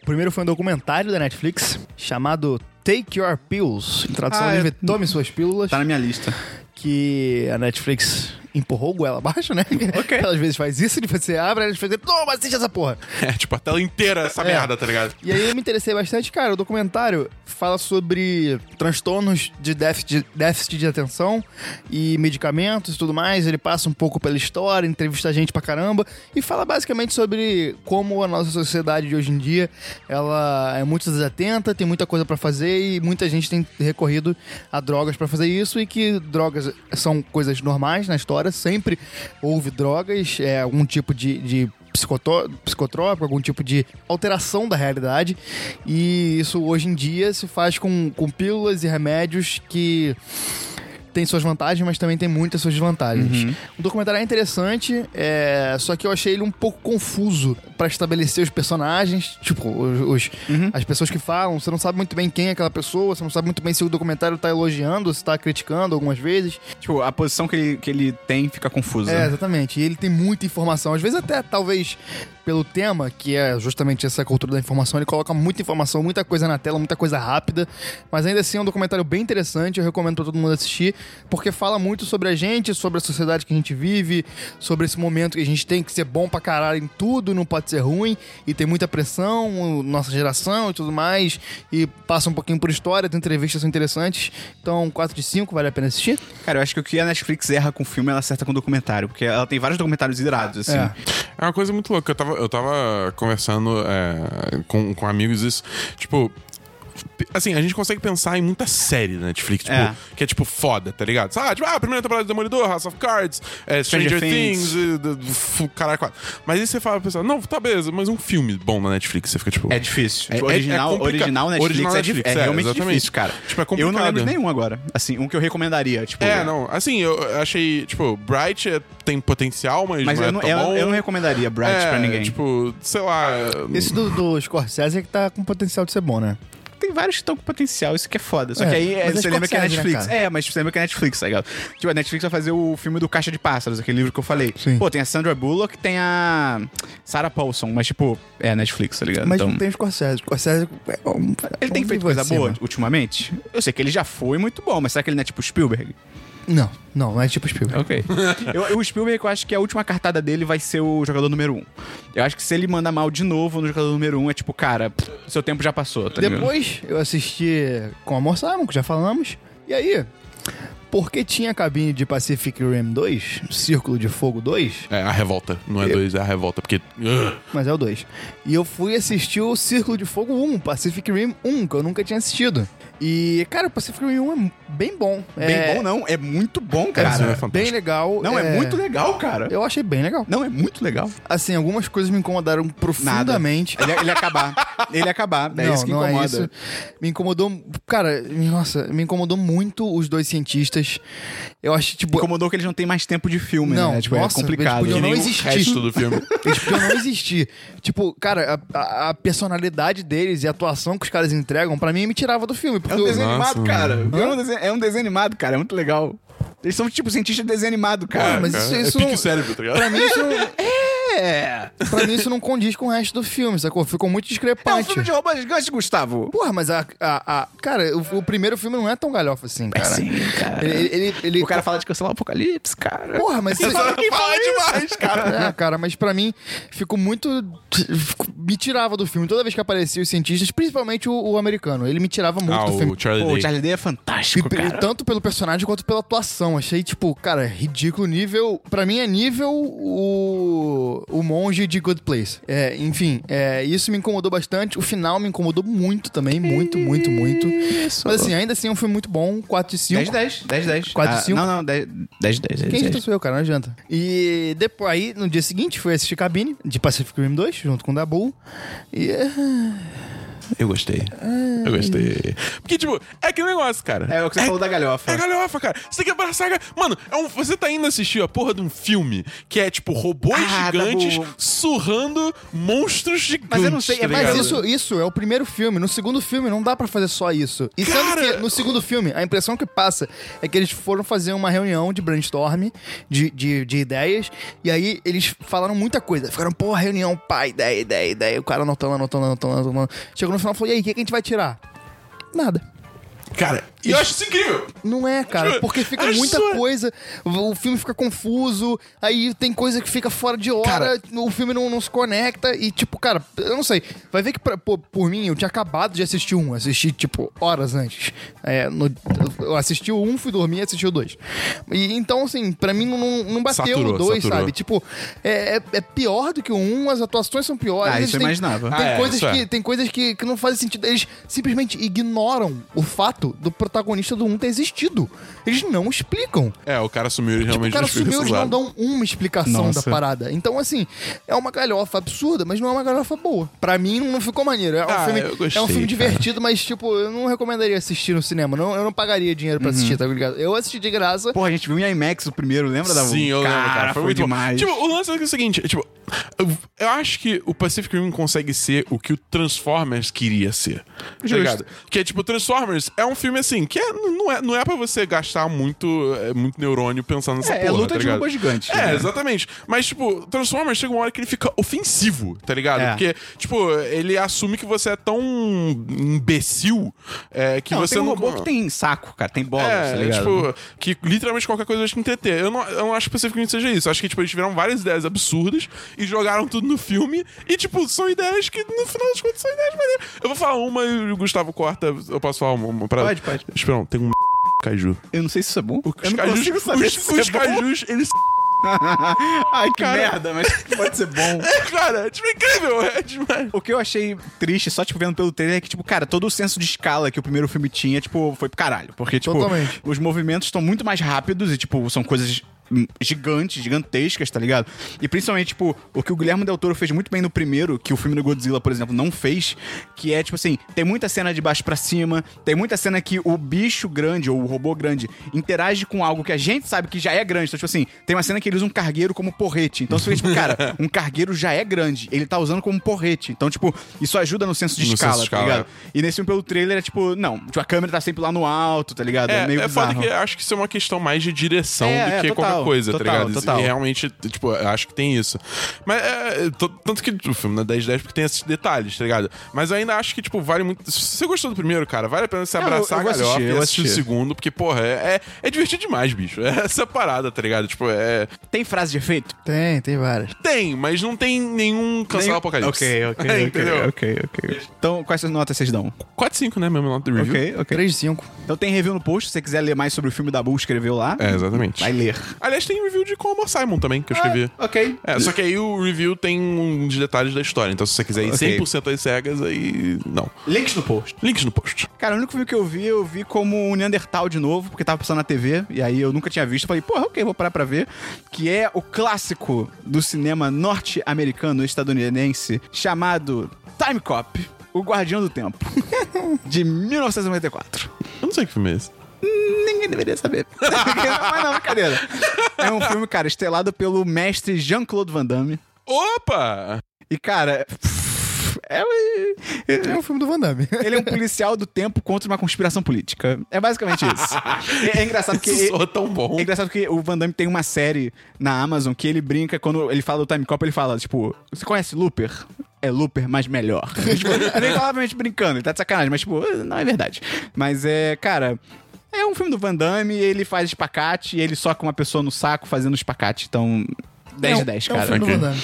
O primeiro foi um documentário da Netflix chamado Take Your Pills. Em tradução Ah, livre, eu- Tome Suas Pílulas. Tá na minha lista. Que a Netflix empurrou o goela abaixo, né? Ok. Ela às vezes faz isso, e você abre, a Netflix diz, toma, assiste essa porra. É, tipo, a tela inteira essa É. merda, tá ligado? E aí eu me interessei bastante, cara. O documentário fala sobre transtornos de déficit, déficit de atenção e medicamentos e tudo mais. Ele passa um pouco pela história, entrevista gente pra caramba e fala basicamente sobre como a nossa sociedade de hoje em dia ela é muito desatenta, tem muita coisa pra fazer e muita gente tem recorrido a drogas pra fazer isso e que drogas são coisas normais na história, sempre houve drogas, é, algum tipo de, de psicotrópico, algum tipo de alteração da realidade. E isso hoje em dia se faz com, com pílulas e remédios que tem suas vantagens, mas também tem muitas suas desvantagens. O documentário é interessante, é, só que eu achei ele um pouco confuso pra estabelecer os personagens, tipo, os, os- as pessoas que falam, você não sabe muito bem quem é aquela pessoa, você não sabe muito bem se o documentário tá elogiando, se tá criticando algumas vezes. Tipo, a posição que ele, que ele tem fica confusa. É, exatamente. E ele tem muita informação. Às vezes até, talvez, pelo tema, que é justamente essa cultura da informação, ele coloca muita informação, muita coisa na tela, muita coisa rápida. Mas ainda assim é um documentário bem interessante, eu recomendo pra todo mundo assistir, porque fala muito sobre a gente, sobre a sociedade que a gente vive, sobre esse momento que a gente tem que ser bom pra caralho em tudo, não pode ser ruim, e tem muita pressão, nossa geração e tudo mais, e passa um pouquinho por história, tem entrevistas são interessantes. Então, 4 de 5, vale a pena assistir? Cara, eu acho que o que a Netflix erra com filme, ela acerta com documentário. Porque ela tem vários documentários irados, assim. É. É uma coisa muito louca. Eu tava, eu tava conversando é, com, com amigos isso. Tipo. Assim, a gente consegue pensar em muita série da Netflix, tipo, É. que é tipo foda, tá ligado? Ah, tipo, ah, a primeira temporada do Demolidor, House of Cards, é, Stranger, Stranger Things, Things. e, caralho, quatro. Mas aí você fala pra pessoa, não, tá beleza, mas um filme bom na Netflix, você fica tipo. É difícil. É- Tipo, é- original, é complicado. original Netflix, Original é, Netflix, é é, realmente exatamente. difícil, cara. Tipo, é eu não complicado. lembro de nenhum agora. Assim, um que eu recomendaria. Tipo, É, não, assim, eu achei, tipo, Bright é- tem potencial, mas, Mas não eu é não, tão eu, bom. eu não recomendaria Bright é, pra ninguém. Tipo, sei lá. Esse do, do Scorsese é que tá com potencial de ser bom, né? Tem vários que estão com potencial, isso que é foda. Só É, que aí é, você lembra que é né, Netflix. cara? é, mas você lembra que é Netflix, tá ligado? Tipo, a Netflix vai fazer o filme do Caixa de Pássaros, aquele livro que eu falei. Sim. Pô, tem a Sandra Bullock, tem a Sarah Paulson, mas tipo, é a Netflix, tá ligado? Mas então, não tem o Scorsese. Scorsese... é um- ele tem feito coisa boa ultimamente? Eu sei que ele já foi muito bom, mas será que ele não é tipo Spielberg? Não, não, não é tipo Spielberg. Ok. eu, eu- o Spielberg, eu acho que a última cartada dele vai ser o jogador número um. Eu acho que se ele mandar mal de novo no jogador número um, é tipo, cara, pff, seu tempo já passou, tá ligado? Depois eu assisti com Amor Simon, que já falamos. E aí, porque tinha a cabine de Pacific Rim 2, Círculo de Fogo 2, É a revolta. Não é dois, é a revolta, porque. Mas é o 2. E eu fui assistir o Círculo de Fogo 1, Pacific Rim 1, que eu nunca tinha assistido. E, cara, o Pacific Rim 1 é bem bom. Bem é, bom, não. É muito bom, Cara, cara. é. Bem legal. Não, é... muito legal, cara. Eu achei bem legal. Não, é muito legal. Assim, algumas coisas me incomodaram profundamente. Ele, ele ia acabar. Ele ia acabar. É não, isso que não incomoda. é isso. Me incomodou. Cara, nossa, me incomodou muito os dois cientistas. Eu acho, tipo. Incomodou que eles não têm mais tempo de filme, Não, né? Tipo, nossa, é complicado. eles podiam não o existir. resto do filme. Eles podiam não existir. Tipo, cara, a, a- a personalidade deles e a atuação que os caras entregam, pra mim, me tirava do filme. É Porque um eu- desenho Nossa, animado, cara. É um, desenho, é um desenho animado, cara. É muito legal. Eles são tipo cientistas de desenho animado, cara. mas Cara, isso- é isso pique não- o cérebro, tá ligado? pra mim, isso não, É. pra mim, isso não condiz com o resto do filme, sacou? Ficou muito É um discrepante. filme de robôs gigantes, Gustavo. Porra, mas a. a, a- cara, o, o primeiro filme não é tão galhofa assim, cara. sim, cara. Ele, ele, ele- O cara fala de cancelar o apocalipse, cara. Porra, mas Você fala demais, cara. É, cara, mas pra mim ficou muito. Me tirava do filme. Toda vez que aparecia os cientistas, principalmente o, o americano, ele me tirava muito Ah, do filme. o Charlie Pô, o Day. Charlie Day é fantástico, E cara. tanto pelo personagem quanto pela atuação. Achei, tipo, cara, ridículo nível. Pra mim é nível o, o monge de Good Place. É, enfim, é, isso me incomodou bastante. O final me incomodou muito também. Muito, muito, muito. Isso. Mas assim, ainda assim é um filme muito bom. 4 de 5. 10 10, 10 10. Quatro, Ah, cinco? Não, não, 10 10 10. Quem edita sou eu, cara, não adianta. E depois, aí, no dia seguinte, fui assistir Cabine, de Pacific Rim 2, junto com o Dabu. E... é, Eu gostei. Eu gostei. Porque, tipo, é aquele negócio, cara. É o que você falou da galhofa. É galhofa, cara. Você tem que abraçar. a ga- Mano, é um- você tá indo assistir a porra de um filme que é, tipo, robôs Ah, tá gigantes bom. surrando monstros gigantes. Mas eu não sei, tá é ligado? Mas isso, isso é o primeiro filme. No segundo filme não dá pra fazer só isso. E sendo Cara! que no segundo filme, a impressão que passa é que eles foram fazer uma reunião de brainstorm de, de, de ideias. E aí eles falaram muita coisa. Ficaram, pô, reunião, pá, ideia, ideia, ideia. O cara anotando, anotando, anotando, anotando. Chegou no final falou: e aí, o que, que a gente vai tirar? Nada. Cara, e eu acho isso incrível. Não é, cara, porque fica Acho muita isso- coisa, o filme fica confuso, aí tem coisa que fica fora de hora, Cara- o filme não, não se conecta e, tipo, cara, eu não sei. Vai ver que, pra- pô, por mim, eu tinha acabado de assistir um, assisti, tipo, horas antes. É, no- eu assisti o um, fui dormir e assisti o dois. E, então, assim, pra mim não, não, bateu Saturou, o dois, saturou. sabe? Tipo, é, é, é pior do que o um, as atuações são piores. Ah, isso eu têm- imaginava. Tem Ah, é, coisas, é. que, tem coisas que, que não fazem sentido. Eles simplesmente ignoram o fato do protagonista do um ter existido. Eles não explicam. É, o cara sumiu e Tipo, realmente o cara sumiu, eles não dão uma explicação Nossa. da parada. Então, assim, é uma galhofa absurda, mas não é uma galhofa boa. Pra mim, não ficou maneiro. É um, Ah, filme, eu gostei, é um filme divertido, mas, tipo, eu não recomendaria assistir no cinema. Não, eu não pagaria dinheiro pra assistir, tá ligado? Eu assisti de graça. Porra, a gente viu em IMAX o primeiro, lembra da Sim, eu cara, lembro, cara. Foi, muito demais. Bom. Tipo, o lance é o seguinte, tipo, eu, acho que o Pacific Rim consegue ser o que o Transformers queria ser. Tá ligado? Que é tipo, Transformers é um filme assim, que é, não, é, não é pra você gastar muito, é, muito neurônio pensando nessa É, é porra, luta tá de robô gigante, É, né? exatamente. Mas, tipo, Transformers chega uma hora que ele fica ofensivo, tá ligado? É. Porque, tipo, ele assume que você é tão imbecil é, que não, você tem um não... robô que tem saco, cara, tem bola, É, tá ligado? tipo, que literalmente qualquer coisa vai te entreter. Eu não, eu não acho especificamente que seja isso. Eu acho que, tipo, eles tiveram várias ideias absurdas e jogaram tudo no filme. E, tipo, são ideias que, no final das contas, são ideias maneiras. Eu vou falar uma e o Gustavo corta. Eu posso falar uma, uma parada? Pode, pode. Espera, não, tem um caju. Eu não sei se isso é bom. Os eu cajus, saber os, se isso os é bom. cajus, eles. Ai, que Cara. merda, mas pode ser bom. Cara, é tipo incrível, é demais. O que eu achei triste, só, tipo, vendo pelo trailer, é que, tipo, cara, todo o senso de escala que o primeiro filme tinha, tipo, foi pro caralho. Porque, tipo, Totalmente. os movimentos estão muito mais rápidos e, tipo, são coisas gigantes, gigantescas, tá ligado? E principalmente, tipo, o que o Guilherme Del Toro fez muito bem no primeiro, que o filme do Godzilla, por exemplo, não fez, que é, tipo assim, tem muita cena de baixo pra cima, tem muita cena que o bicho grande, ou o robô grande, interage com algo que a gente sabe que já é grande. Então, tipo assim, tem uma cena que ele usa um cargueiro como porrete. Então, você fica, tipo, cara, um cargueiro já é grande, ele tá usando como porrete. Então, tipo, isso ajuda no senso de No escala, senso de tá escala, ligado? E nesse filme, pelo trailer, é tipo, não, tipo, a câmera tá sempre lá no alto, tá ligado? É, É, meio é foda bizarro. que eu acho que isso é uma questão mais de direção É, do é, que total, qualquer coisa, total, tá ligado? total. E realmente, tipo, eu acho que tem isso. Mas é. t- Tanto que o filme não é 10 10 porque tem esses detalhes, tá ligado? Mas eu ainda acho que, tipo, vale muito. Se você gostou do primeiro, cara, vale a pena você abraçar eu- eu a galhofa assistir, e assistir o segundo, porque, porra, é, é, é divertido demais, bicho. É essa parada, tá ligado? Tipo, é. Tem frase de efeito? Tem, tem várias. Tem, mas não tem nenhum cancelar Nem- apocalipse. Ok, ok, ok, Entendeu? ok, ok. Então, quais notas vocês dão? 4 5, né? Mesmo nota do review. Ok, ok. 3 de 5. Então tem review no post, se você quiser ler mais sobre o filme da Bull, escreveu lá. É, exatamente. Vai ler. Aliás, tem review de Como Simon também, que eu escrevi. Ok. É, só que aí o review tem uns detalhes da história. Então, se você quiser ir Ok. 100% às cegas, aí. Não. Links no post. Links no post. Cara, o único filme que eu vi, eu vi como um Neandertal de novo, porque tava passando na TV, e aí eu nunca tinha visto. Falei, porra, ok, vou parar pra ver. Que é o clássico do cinema norte-americano estadunidense, chamado Time Cop, O Guardião do Tempo, de 1994. Eu não sei que filme é esse. Ninguém deveria saber. Mas não, brincadeira. É um filme, cara, estelado pelo mestre Jean-Claude Van Damme. Opa! E, cara. É, É um filme do Van Damme. ele é um policial do tempo contra uma conspiração política. É basicamente isso. É, é engraçado porque. Isso soa tão bom. É engraçado que o Van Damme tem uma série na Amazon que ele brinca, quando ele fala do Time Cop, ele fala, tipo, você conhece Looper? É Looper, mas melhor. tipo, é bem claramente brincando, ele tá de sacanagem, mas, tipo, não é verdade. Mas é, cara. É um filme do Van Damme, ele faz espacate e ele soca uma pessoa no saco fazendo espacate. Então, 10 de 10, É um cara. filme do Ok. Van Damme.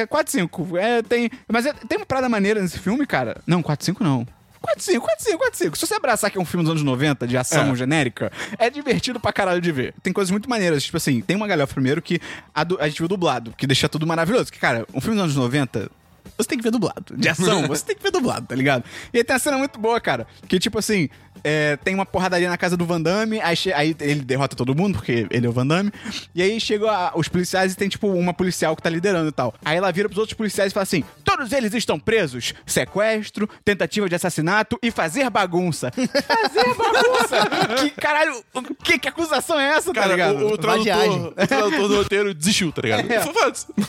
É 4 5. É, tem, mas é- tem uma parada maneira nesse filme, cara. Não, 4 5 não. 4 5, 4 5, 4 5. Se você abraçar que é um filme dos anos 90, de ação É. genérica, é divertido pra caralho de ver. Tem coisas muito maneiras. Tipo assim, tem uma galhofa primeiro que a, a gente viu dublado, que deixa tudo maravilhoso. Que, cara, um filme dos anos 90. Você tem que ver dublado. De ação, você tem que ver dublado, tá ligado? E aí tem uma cena muito boa, cara. Que, tipo assim, é, tem uma porradaria na casa do Van Damme, aí, aí ele derrota todo mundo, porque ele é o Van Damme. E aí chegam a- os policiais e tem, tipo, uma policial que tá liderando e tal. Aí ela vira pros outros policiais e fala assim: todos eles estão presos. Sequestro, tentativa de assassinato e fazer bagunça. fazer bagunça! que caralho, que, que acusação é essa, tá Cara, ligado? o, o, tradutor, o tradutor do roteiro desistiu, tá ligado? É.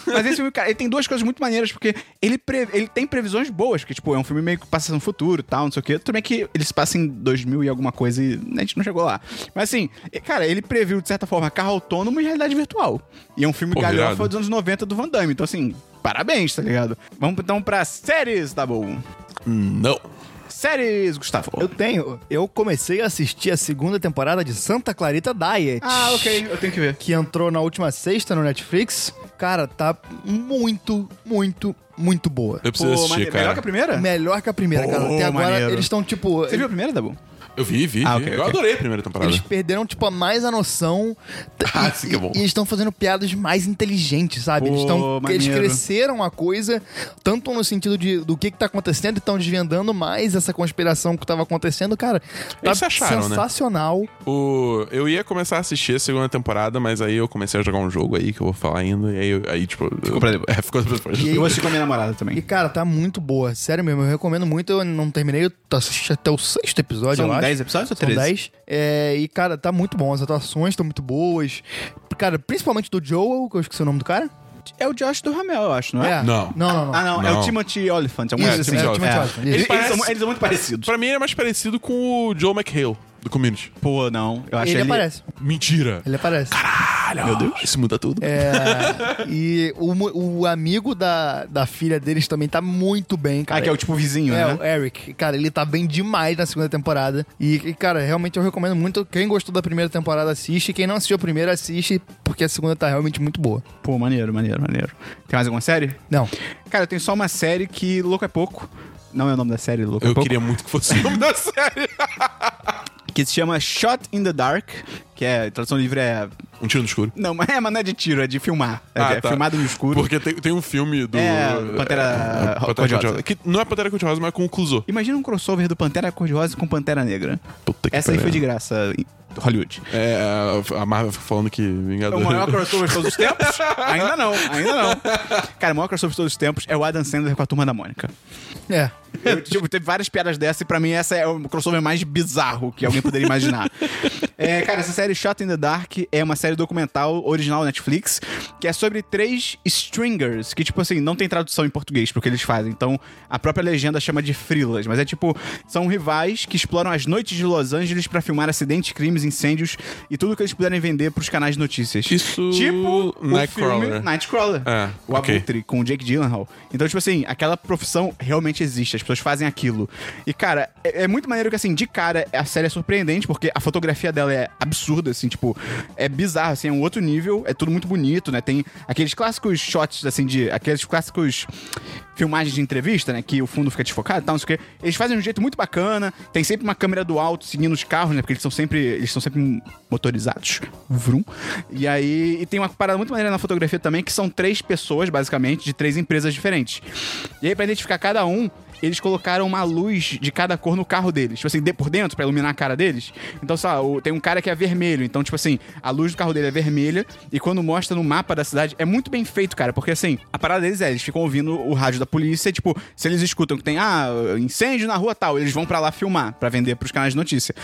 Mas esse filme, cara, ele tem duas coisas muito maneiras, porque ele, pre- ele tem previsões boas, porque, tipo, é um filme meio que passa no futuro e tal, não sei o quê. Tudo bem que ele se passa em 2000 e alguma coisa e a gente não chegou lá. Mas, assim, cara, ele previu, de certa forma, carro autônomo e realidade virtual. E é um filme Pô, galhofa dos anos 90 do Van Damme. Então, assim, parabéns, tá ligado? Vamos então pra séries, tá bom? Não. Séries, Gustavo. Eu tenho. Eu comecei a assistir a segunda temporada de Santa Clarita Diet. Ah, ok, eu tenho que ver. Que entrou na última sexta no Netflix. Cara, tá muito, muito, muito boa. Eu preciso assistir, mane- cara. melhor que a primeira? Melhor que a primeira, cara. Pô, Até agora maneiro. eles estão, tipo. Você viu a primeira, Dabu? Eu vi, vi. Ah, vi. ok, eu ok. adorei a primeira temporada. Eles perderam, tipo, a mais a noção. Ah, e, sim que é bom. E, eles estão fazendo piadas mais inteligentes, sabe? eles, Pô, estão eles maneiro. cresceram a coisa, tanto no sentido de, do que, que tá acontecendo, e estão desvendando mais essa conspiração que tava acontecendo. Cara, tá Eles acharam, né? sensacional. O... Eu ia começar a assistir a segunda temporada, mas aí eu comecei a jogar um jogo aí que eu vou falar ainda. E aí, eu- aí tipo. Ficou pra depois. É, ficou pra depois. E- Eu vou assistir com a minha namorada também. E, cara, tá muito boa. Sério mesmo, eu recomendo muito. Eu não terminei, eu assisti até o sexto episódio, São eu acho. 10 episódios ou São 13? 10. É, e, cara, tá muito bom. As atuações estão muito boas. Cara, principalmente do Joel, que eu esqueci o nome do cara. É o Josh do Ramel, eu acho, não é? Não. Não, não, não. Ah, não, é Não. o Timothy Oliphant. É Isso, assim. sim, é o Timothy É. Oliphant. Eles, eles Parece- são, eles são muito parecidos. Pra mim é mais parecido com o Joe McHale, do Community. Pô, não. Eu acho ele ele... aparece. Mentira! Ele aparece. Caralho! Meu Deus. Isso muda tudo. É, e o, o amigo da, da filha deles também tá muito bem, cara. Ah, que é o tipo vizinho, É, né? o Eric. Cara, ele tá bem demais na segunda temporada. E, e, cara, realmente eu recomendo muito. Quem gostou da primeira temporada, assiste. Quem não assistiu a primeira, assiste, porque a segunda tá realmente muito boa. Pô, maneiro, maneiro, maneiro. Tem mais alguma série? Não. Cara, eu tenho só uma série que Louco é Pouco. Não é o nome da série, Louco é Eu queria muito que fosse o nome da série. Que se chama Shot in the Dark, que é, tradução livre é... Um tiro no escuro. Não, mas é, mas não é de tiro, é de filmar. É, Ah, é tá. filmado no escuro. Porque tem, tem um filme do. É, Pantera é, Pantera Cor-de-Rosa. Que não é Pantera Cor-de-Rosa, mas com o Clouseau. Imagina um crossover do Pantera Cor-de-Rosa com Pantera Negra. Puta que Essa aí foi de graça em Hollywood. É, a Marvel fica falando que É Vingador. o maior crossover de todos os tempos? ainda não, ainda não. Cara, o maior crossover de todos os tempos é o Adam Sandler com a Turma da Mônica. É. Eu, tipo, teve várias piadas dessa e pra mim essa é o crossover mais bizarro que alguém poderia imaginar. É, cara, essa série Shot in the Dark é uma série documental original Netflix que é sobre três stringers que, tipo assim, não tem tradução em português pro que eles fazem. Então, a própria legenda chama de frilas, mas é tipo, são rivais que exploram as noites de Los Angeles pra filmar acidentes, crimes, incêndios e tudo que eles puderem vender pros canais de notícias. Isso- Tipo o Nightcrawler. filme Nightcrawler. É, o ok. Abutre com o Jake Gyllenhaal. Então, tipo assim, aquela profissão realmente existe, pessoas fazem aquilo. E, cara, é, é muito maneiro que, assim, de cara, a série é surpreendente, porque a fotografia dela é absurda, assim, tipo, é bizarro, assim, é um outro nível, é tudo muito bonito, né? Tem aqueles clássicos shots, assim, de. aqueles clássicos filmagens de entrevista, né? Que o fundo fica desfocado e tal, não sei o quê. Eles fazem de um jeito muito bacana, tem sempre uma câmera do alto seguindo os carros, né? Porque eles são sempre. Eles são sempre motorizados. Vrum. E aí. E tem uma parada muito maneira na fotografia também, que são três pessoas, basicamente, de três empresas diferentes. E aí, pra identificar cada um, eles colocaram uma luz de cada cor no carro deles. Tipo assim, de- por dentro, pra iluminar a cara deles. Então, sei lá, tem um cara que é vermelho. Então, tipo assim, a luz do carro dele é vermelha. E quando mostra no mapa da cidade, é muito bem feito, cara. Porque assim, a parada deles é, eles ficam ouvindo o rádio da polícia. E, tipo, se eles escutam que tem, ah, incêndio na rua tal, eles vão pra lá filmar, pra vender pros canais de notícia.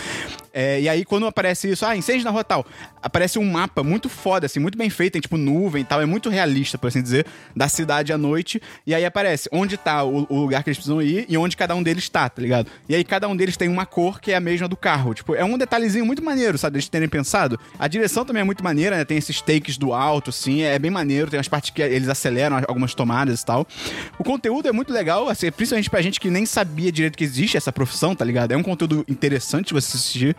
É, e aí, quando aparece isso, ah, incêndio na rua tal, aparece um mapa muito foda, assim, muito bem feito, tem tipo nuvem e tal. É muito realista, por assim dizer, da cidade à noite. E aí aparece onde tá o, o lugar que eles precisam ir e onde cada um deles tá, tá ligado? E aí cada um deles tem uma cor que é a mesma do carro. Tipo, é um detalhezinho muito maneiro, sabe? Eles terem pensado. A direção também é muito maneira, né? Tem esses takes do alto, assim, é bem maneiro. Tem umas partes que eles aceleram algumas tomadas e tal. O conteúdo é muito legal, assim, principalmente pra gente que nem sabia direito que existe essa profissão, tá ligado? É um conteúdo interessante de você assistir,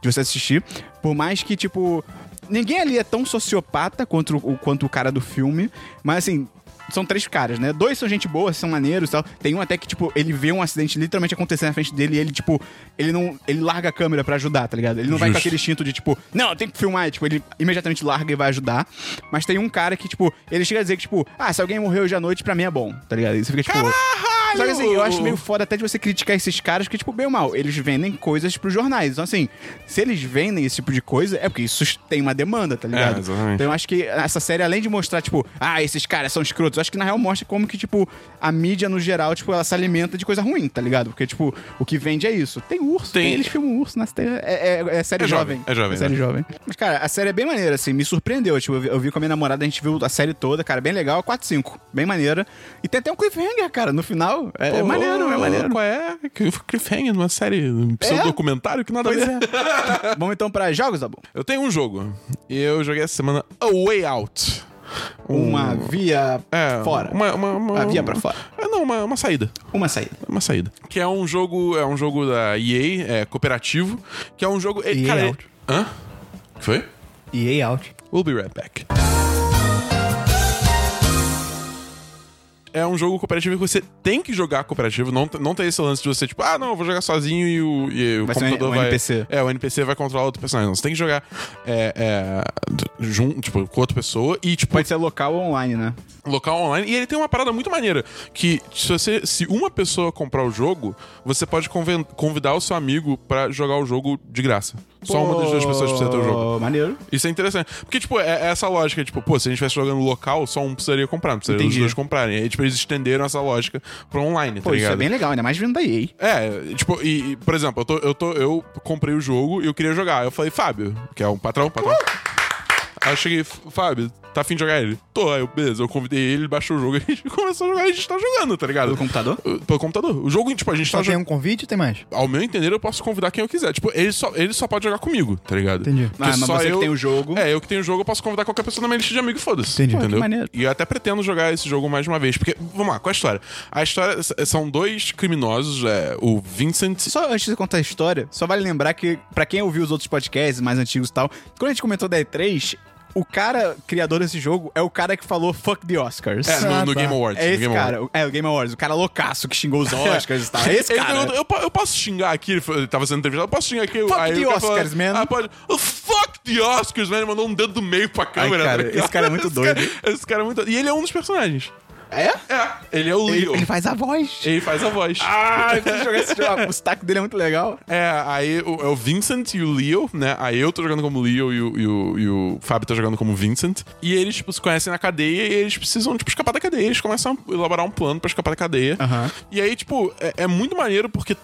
de você assistir. Por mais que, tipo, ninguém ali é tão sociopata quanto o, quanto o cara do filme, mas assim, são três caras, né? Dois são gente boa, são maneiros e tal. Tem um até que, tipo, ele vê um acidente literalmente acontecer na frente dele e ele, tipo, ele não. Ele larga a câmera pra ajudar, tá ligado? Ele não vai com Justo. aquele instinto de, tipo, não, eu tenho que filmar. E, tipo, ele imediatamente larga e vai ajudar. Mas tem um cara que, tipo, ele chega a dizer que, tipo, ah, se alguém morreu hoje à noite, pra mim é bom, tá ligado? E você fica, tipo. caralho! Só que assim, eu acho meio foda até de você criticar esses caras, que, tipo, bem ou mal, eles vendem coisas pros jornais. Então, assim, se eles vendem esse tipo de coisa, é porque isso tem uma demanda, tá ligado? É. Então eu acho que essa série, além de mostrar, tipo, ah, esses caras são escrotos, eu acho que na real mostra como que, tipo, a mídia no geral, tipo, ela se alimenta de coisa ruim, tá ligado? Porque, tipo, o que vende é isso. Tem urso, Tem- tem, eles filmam urso na série. É, é, é série É jovem, jovem. é jovem, série né? jovem. Mas, cara, a série é bem maneira, assim, me surpreendeu. Tipo, eu vi, eu vi com a minha namorada, a gente viu a série toda, cara, bem legal, 4, 5. Bem maneira. E tem até um cliffhanger, cara, no final. É, é Pô, maneiro, é maneiro. Qual é? Cliffhanger numa série, um pseudocumentário que nada a Pois ver. é. Vamos então pra jogos, Dabu. Eu tenho um jogo. E eu joguei essa semana A Way Out. Um- Uma via É, fora. Uma, uma, uma, Uma via pra fora. É, não, uma, uma saída. Uma saída. Uma saída. Que é um jogo. É um jogo da EA, é cooperativo. Que é um jogo. é, EA cara, é- Out. Hã? O que foi? EA out. We'll be right back. É um jogo cooperativo que você tem que jogar cooperativo. Não, não tem esse lance de você, tipo, ah, não, eu vou jogar sozinho e o, e o computador um vai. NPC. É, o NPC vai controlar outro personagem. Não, você tem que jogar é, é, junto, tipo, com outra pessoa e, tipo, Pode ser local ou online, né? local online. E ele tem uma parada muito maneira. Que se você. Se uma pessoa comprar o jogo, você pode convidar o seu amigo pra jogar o jogo de graça. Só uma das duas pessoas precisa ter o jogo. Maneiro. Isso é interessante. Porque, tipo, é, é essa lógica, tipo, pô, se a gente estivesse jogando local, só um precisaria comprar, não precisaria os Entendi. dois comprarem. Aí, tipo, eles estenderam essa lógica pro online, Pô, tá isso ligado? é bem legal, ainda mais vindo da EA. É, tipo, e, e, por exemplo, eu, tô, eu, tô, eu comprei o jogo e eu queria jogar. Eu falei, Fábio, que é um patrão, patrão. Aí eu cheguei, Fábio, tá afim de jogar ele? Tô, aí eu, beleza, eu convidei ele, ele baixou o jogo, a gente começou a jogar e a gente tá jogando, tá ligado? Pelo computador? Uh, Pelo computador. O jogo, tipo, a gente Só tá tem jogando. um convite ou tem mais? Ao meu entender, eu posso convidar quem eu quiser. Tipo, ele só, ele só pode jogar comigo, tá ligado? Entendi. Porque Ah, mas só você que eu- tem o jogo. É, eu que tenho o jogo, eu posso convidar qualquer pessoa na minha lista de amigos, foda-se. Entendi. Pô, que Entendeu? maneiro. E eu até pretendo jogar esse jogo mais uma vez. Porque, vamos lá, qual é a história? A história são dois criminosos, é, o Vincent. Só antes de contar a história, só vale lembrar que, pra quem ouviu os outros podcasts mais antigos e tal, quando a gente comentou da E3, o cara criador desse jogo é o cara que falou fuck the Oscars. É, no, Ah, no tá. Game Awards. É esse Game cara, o- é o Game Awards, o cara loucaço que xingou os Oscars e tal. É esse Ele cara. eu, eu posso xingar aqui? Ele foi- ele tava sendo entrevistado. Eu posso xingar aqui? Fuck Aí the o cara falou, Oscars, man. Ah, pode. Oh, fuck the Oscars, man. Ele mandou um dedo do meio pra câmera. cara, tá ligado? esse cara é muito Esse cara- doido. esse cara é muito doido. E ele é um dos personagens. É? É, ele é o Ele, Leo. ele faz a voz. Ele faz a voz. Ah, eu preciso jogar esse jogo. O sotaque dele é muito legal. É, aí o, é o Vincent e o Leo, né? Aí eu tô jogando como Leo e o, e o, e o Fábio tá jogando como Vincent. E eles, tipo, se conhecem na cadeia e eles precisam, tipo, escapar da cadeia. Eles começam a elaborar um plano pra escapar da cadeia. Aham. E aí, tipo, é, é muito maneiro porque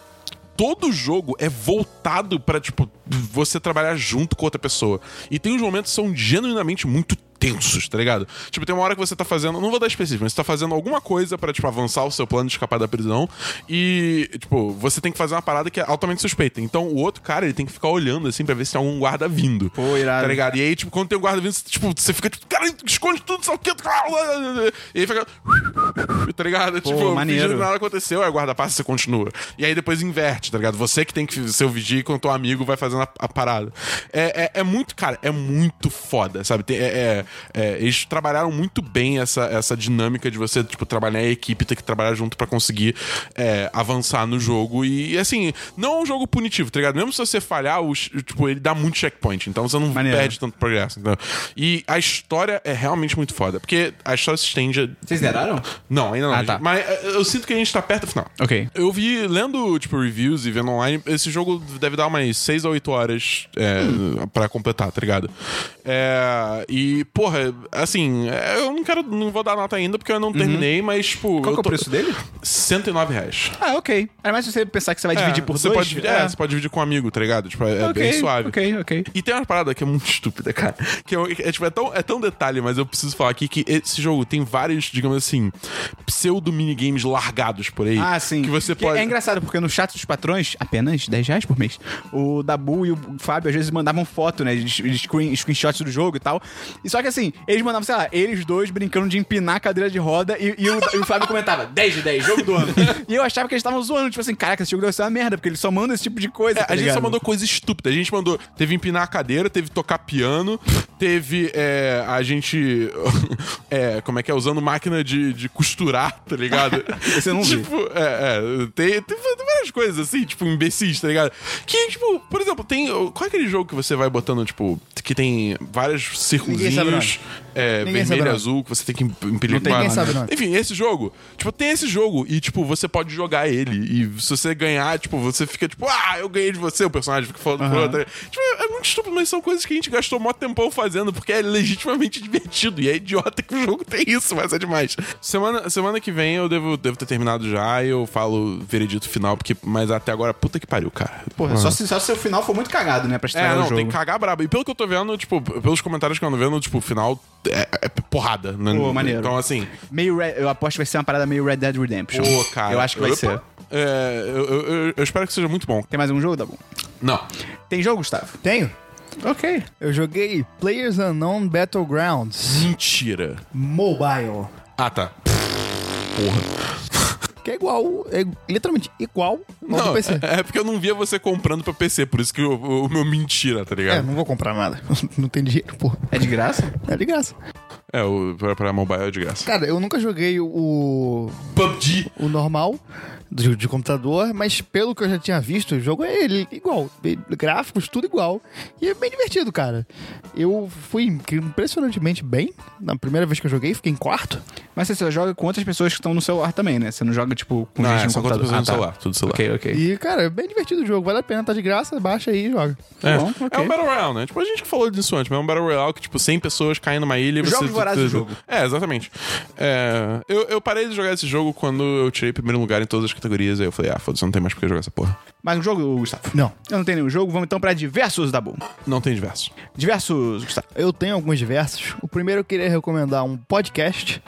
todo jogo é voltado pra, tipo, você trabalhar junto com outra pessoa. E tem uns momentos que são genuinamente muito tensos, tá ligado? Tipo, tem uma hora que você tá fazendo, não vou dar específico, mas você tá fazendo alguma coisa pra, tipo, avançar o seu plano de escapar da prisão e, tipo, você tem que fazer uma parada que é altamente suspeita. Então, o outro cara, ele tem que ficar olhando, assim, pra ver se tem algum guarda vindo. Pô, irado. Tá ligado? E aí, tipo, quando tem um guarda vindo, você, tipo, você fica, tipo, cara, esconde tudo, só que... E aí fica... Tá ligado? tipo, maneiro. nada aconteceu, aí o guarda passa e você continua. E aí depois inverte, tá ligado? Você que tem que ser o vigia enquanto teu amigo vai fazendo a, a parada. É, é, é muito, cara, é muito foda, sabe? Tem- é- é- é, eles trabalharam muito bem essa, essa dinâmica de você, tipo, trabalhar em equipe, ter que trabalhar junto pra conseguir é, avançar no jogo. E, assim, não é um jogo punitivo, tá ligado? Mesmo se você falhar, os- tipo, ele dá muito checkpoint, então você não Maneiro. perde tanto progresso. entendeu? E a história é realmente muito foda, porque a história se estende. a- Vocês zeraram? Não, ainda não. Ah, gente. tá. Mas é, eu sinto que a gente tá perto do final. Ok. Eu vi, lendo, tipo, reviews e vendo online, esse jogo deve dar umas 6 a 8 horas é, pra completar, tá ligado? É, e, porra, assim, é, eu não quero, não vou dar nota ainda porque eu não terminei, mas, tipo. Qual que é o preço dele? 109 reais. Ah, pode Ainda mais se você pensar que você vai dividir É, por você dois. Pode, dividir- é, você pode dividir com um amigo, tá ligado? Tipo, é Ok, bem suave. Ok, ok. E tem uma parada que é muito estúpida, cara. Que é, é, tipo, é, tão, é tão detalhe, mas eu preciso falar aqui que esse jogo tem vários, digamos assim, pseudo minigames largados por aí. Ah, sim. Que você Que pode. É engraçado, porque no chat dos patrões, apenas 10 reais por mês, o Dabu e o Fábio às vezes mandavam foto, né? De, de screen, screenshots do jogo e tal. E só que assim, eles mandavam, sei lá, eles dois brincando de empinar a cadeira de roda e, e o, e o Fábio comentava 10 de 10, jogo do ano. e eu achava que eles estavam zoando, tipo assim, caraca, esse jogo deve ser uma merda, porque eles só mandam esse tipo de coisa. É, tá a gente só ligado? mandou coisa estúpida. A gente mandou. Teve empinar a cadeira, teve tocar piano, teve é, a gente. é, como é que é? Usando máquina de, de costurar, tá ligado? Eu não. Tipo, é, é. Tem, tem, várias coisas assim, tipo, imbecis, tá ligado? Que, tipo, por exemplo, tem. Qual é aquele jogo que você vai botando, tipo, que tem vários Ninguém sabe o círculozinhos é, vermelho e azul que você tem que impedir tem- ninguém sabe o nome. Enfim, esse jogo, tipo, tem esse jogo e, tipo, você pode jogar ele. E se você ganhar, tipo, você fica, tipo, ah, eu ganhei de você, o personagem fica falando pro outro. Tipo, é muito estúpido, mas são coisas que a gente gastou mó tempão fazendo, porque é legitimamente divertido. E é idiota que o jogo tem isso, mas é demais. Semana, semana que vem eu devo, devo ter terminado já e eu falo veredito final, porque, mas até agora, puta que pariu, cara. Porra, só, se, só se o final for muito cagado, né? Pra É, estragar não, o jogo. tem que cagar brabo. E pelo que eu tô vendo, tipo, pelos comentários que eu ando vendo, tipo, final é, é porrada. Né? Pô, maneiro. Então, assim, Meio Red- eu aposto que vai ser uma parada meio Red Dead Redemption. pô, cara. Eu acho que vai opa, ser. É, eu, eu- eu- eu espero que seja muito bom. Tem mais um jogo? Tá bom. Não. Tem jogo, Gustavo? Tenho. Ok. Eu joguei Players Unknown Battlegrounds Mentira. Mobile. Ah, tá. Porra. Que é igual, é literalmente igual ao do PC. é, é porque eu não via você comprando pra PC, por isso que o, o meu mentira, tá É, ligado? não vou comprar nada. Não tem dinheiro, pô. É de graça? É de graça. É, o, pra, pra mobile é de graça. Cara, eu nunca joguei o, PUBG. o normal de, de computador, mas pelo que eu já tinha visto, o jogo é ele igual. Gráficos, tudo igual. E é bem divertido, cara. Eu fui impressionantemente bem. Na primeira vez que eu joguei, fiquei em quarto. Mas você joga com outras pessoas que estão no celular também, né? Você não joga, tipo, com Não, gente é no só computador. no celular, tudo celular. Ok, ok. E, cara, é bem divertido o jogo. Vale a pena, tá de graça, baixa aí e joga. É. bom, ok. é um Battle Royale, né? Tipo, a gente falou disso antes, mas é um Battle Royale que, tipo, 100 pessoas caem numa ilha e você... Jogos vorazes do jogo. É, exatamente. É, eu, eu parei de jogar esse jogo quando eu tirei primeiro lugar em todas as categorias, aí eu falei, ah, foda-se, não tem mais por que jogar essa porra. Mais um jogo, Gustavo? Não. Eu não tenho nenhum jogo. Vamos então pra diversos da Boom. Não tem diversos. Diversos, Gustavo. Eu tenho alguns versos. O primeiro eu queria recomendar um podcast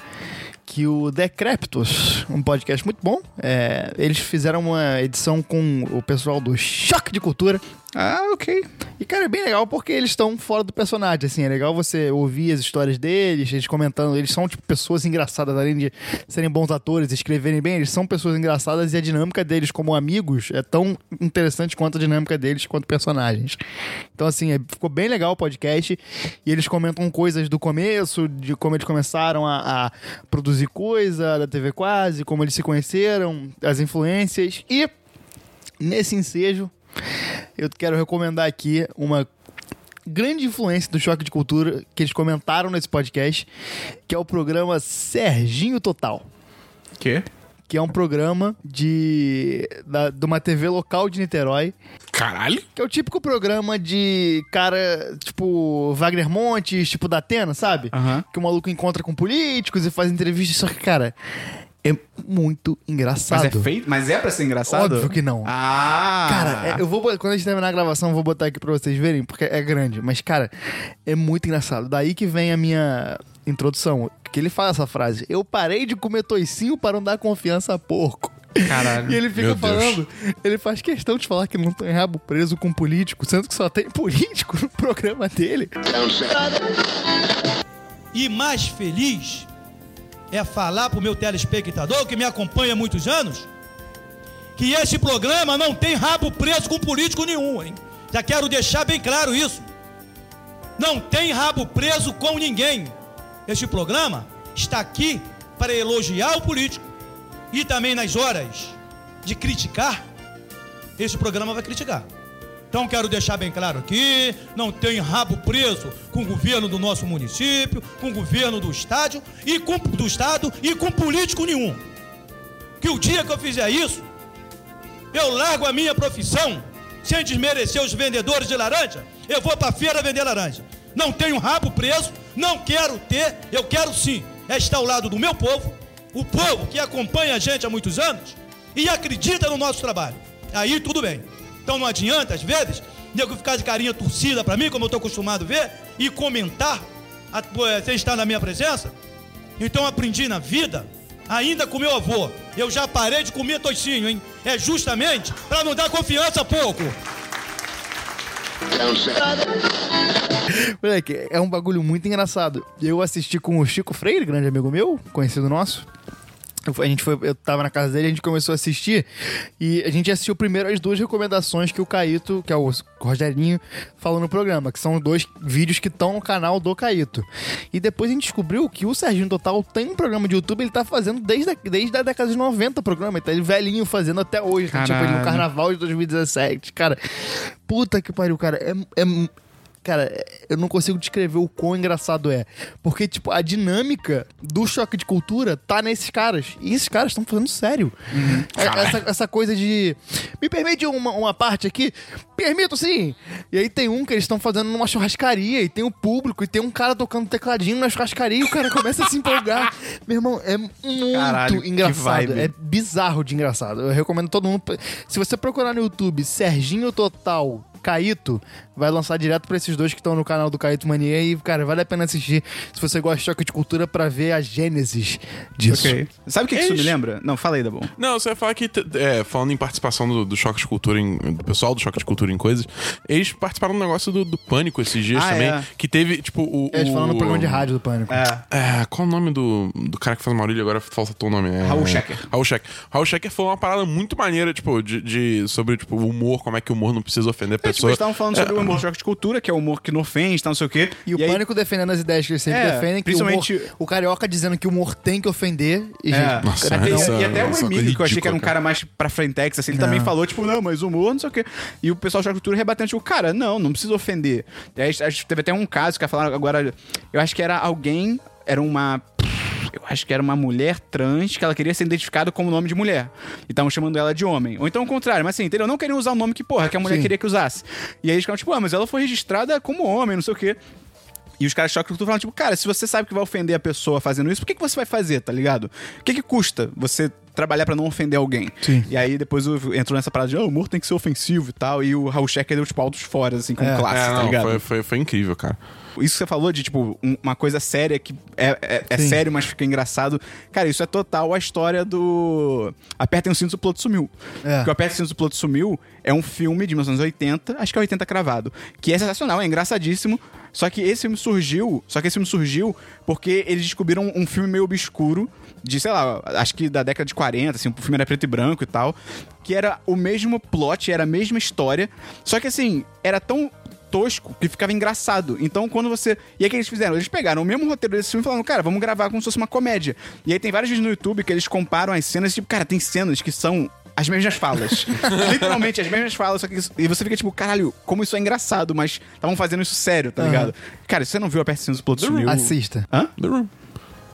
que o Decreptus, um podcast muito bom. É, eles fizeram uma edição com o pessoal do Choque de Cultura. Ah, ok. E, cara, é bem legal porque eles estão fora do personagem, assim. É legal você ouvir as histórias deles, eles comentando. Eles são, tipo, pessoas engraçadas, além de serem bons atores, escreverem bem, eles são pessoas engraçadas e a dinâmica deles como amigos é tão interessante quanto a dinâmica deles quanto personagens. Então, assim, é- ficou bem legal o podcast. E eles comentam coisas do começo, de como eles começaram a, a produzir coisa da TV Quase, como eles se conheceram, as influências. E nesse ensejo, eu quero recomendar aqui uma grande influência do Choque de Cultura que eles comentaram nesse podcast, que é o programa Serginho Total. Que? Que é um programa de, da, de uma TV local de Niterói, Caralho? que é o típico programa de cara, tipo, Wagner Montes, tipo da Atena, sabe? Aham. Que o maluco encontra com políticos e faz entrevistas, só que, cara, é muito engraçado. Mas é feito? Mas é pra ser engraçado? Óbvio que não. Ah! Cara, é- eu vou quando a gente terminar a gravação, eu vou botar aqui pra vocês verem, porque é grande. Mas, cara, é muito engraçado. Daí que vem a minha introdução. Que ele fala essa frase: Eu parei de comer toicinho para não dar confiança a porco. Caralho. E ele fica Meu Deus. falando, ele faz questão de falar que não tem rabo preso com político, sendo que só tem político no programa dele. E mais feliz é falar pro meu telespectador que me acompanha há muitos anos que esse programa não tem rabo preso com político nenhum, hein? Já quero deixar bem claro isso. Não tem rabo preso com ninguém. Este programa está aqui para elogiar o político e também nas horas de criticar, esse programa vai criticar. Então quero deixar bem claro aqui, não tem rabo preso com o governo do nosso município, com o governo do estádio e com do estado e com político nenhum. Que o dia que eu fizer isso, eu largo a minha profissão sem desmerecer os vendedores de laranja, eu vou pra feira vender laranja. Não tenho rabo preso, não quero ter, eu quero sim é estar ao lado do meu povo, o povo que acompanha a gente há muitos anos e acredita no nosso trabalho. Aí tudo bem. Então não adianta, às vezes, nego ficar de carinha torcida pra mim, como eu tô acostumado a ver, e comentar eh, sem estar na minha presença. Então aprendi na vida, ainda com meu avô. Eu já parei de comer toicinho, hein? É justamente para não dar confiança a pouco. Moleque, é um bagulho muito engraçado. Eu assisti com o Chico Freire, grande amigo meu, conhecido nosso. Eu- A gente foi, eu tava na casa dele, a gente começou a assistir e a gente assistiu primeiro as duas recomendações que o Caíto, que é o Rogerinho, falou no programa, que são os dois vídeos que estão no canal do Caíto. E depois a gente descobriu que o Serginho Total tem um programa de YouTube, ele tá fazendo desde a, desde a década de 90 o programa, ele tá ele velhinho fazendo até hoje, tá? tipo ele no carnaval de 2017. Cara, puta que pariu, cara, é- é Cara, eu não consigo descrever o quão engraçado é. Porque, tipo, a dinâmica do choque de cultura tá nesses caras. E esses caras estão falando sério. É- Essa, essa coisa de. Me permite uma, uma parte aqui? Permito sim! E aí tem um que eles estão fazendo numa churrascaria e tem o público e tem um cara tocando tecladinho na churrascaria e o cara começa a se empolgar. Meu irmão, é muito Caralho, engraçado. É bizarro de engraçado. Eu recomendo todo mundo. Se você procurar no YouTube Serginho Total Caíto, vai lançar direto pra esses dois que estão no canal do Caíto Mania e, cara, vale a pena assistir se você gosta de choque de cultura pra ver a gênesis disso. Ok. Sabe o que, que isso me lembra? Não, fala aí, Dabu. Não, você ia falar que, é, falando em participação do, do Choque de Cultura, em- do pessoal do Choque de Cultura em coisas, eles participaram do negócio do, do Pânico esses dias Ah, também, é. que teve, tipo, o... Eles o- falam no programa de rádio do Pânico. É. É, qual o nome do, do cara que faz Maurílio? Agora faltou o nome. É, Raul Schecker. Raul Schecker. Raul Schecker foi uma parada muito maneira, tipo, de, de- sobre, tipo, o humor, como é que o humor não precisa ofender a É, tipo, eles estavam falando sobre o humor choque de cultura, que é o humor que não ofende, tá, não sei o quê. E o aí- Pânico defendendo as ideias que eles sempre É, defendem, que principalmente- o, humor, o carioca dizendo que o humor tem que ofender. E, É. gente, Nossa, cara, E- essa- e, até o Emílio, que eu achei que era um cara mais pra frentex, assim, ele Não. também falou, tipo, não, mas o humor, não sei o quê. E o pessoal de cultura rebatendo, tipo, cara, não, não precisa ofender. E aí, teve até um caso que falaram agora, eu acho que era alguém, era uma. Eu acho que era uma mulher trans que ela queria ser identificada como nome de mulher. E estavam chamando ela de homem. Ou então o contrário, mas assim, entendeu? Não queriam usar o nome que, porra, que a mulher Sim. queria que usasse. E aí eles ficavam, tipo, ah, mas ela foi registrada como homem, não sei o quê. E os caras de cultura falam, tipo, cara, se você sabe que vai ofender a pessoa fazendo isso, por que, que você vai fazer, tá ligado? O que, que custa você trabalhar pra não ofender alguém? Sim. E aí depois entrou nessa parada de, oh, o humor tem que ser ofensivo e tal, e o Raul Schecker deu, tipo, altos fora, assim, com É. classe, É, tá não, ligado? foi, foi, foi incrível, cara. Isso que você falou de, tipo, um- uma coisa séria que é, é, é sério, mas fica engraçado. Cara, isso é total a história do. Apertem o cinto, o piloto sumiu. É. Porque o Apertem o cinto, o piloto sumiu é um filme de 1980, acho que é 80 cravado, que é sensacional, é engraçadíssimo. Só que esse filme surgiu, só que esse filme surgiu porque eles descobriram um filme meio obscuro de, sei lá, acho que da década de 40, assim, o filme era preto e branco e tal, que era o mesmo plot, era a mesma história, só que assim, era tão tosco que ficava engraçado. Então, quando você. E aí, o que eles fizeram? Eles pegaram o mesmo roteiro desse filme e falaram, cara, vamos gravar como se fosse uma comédia. E aí, tem vários vídeos no YouTube que eles comparam as cenas, tipo, cara, tem cenas que são. As mesmas falas. Literalmente, as mesmas falas. Só que isso- e você fica tipo, caralho, como isso é engraçado, mas estavam fazendo isso sério, tá Aham. ligado? Cara, se você não viu a Percy do Piloto Sumiu... Assista. Hã? The Room.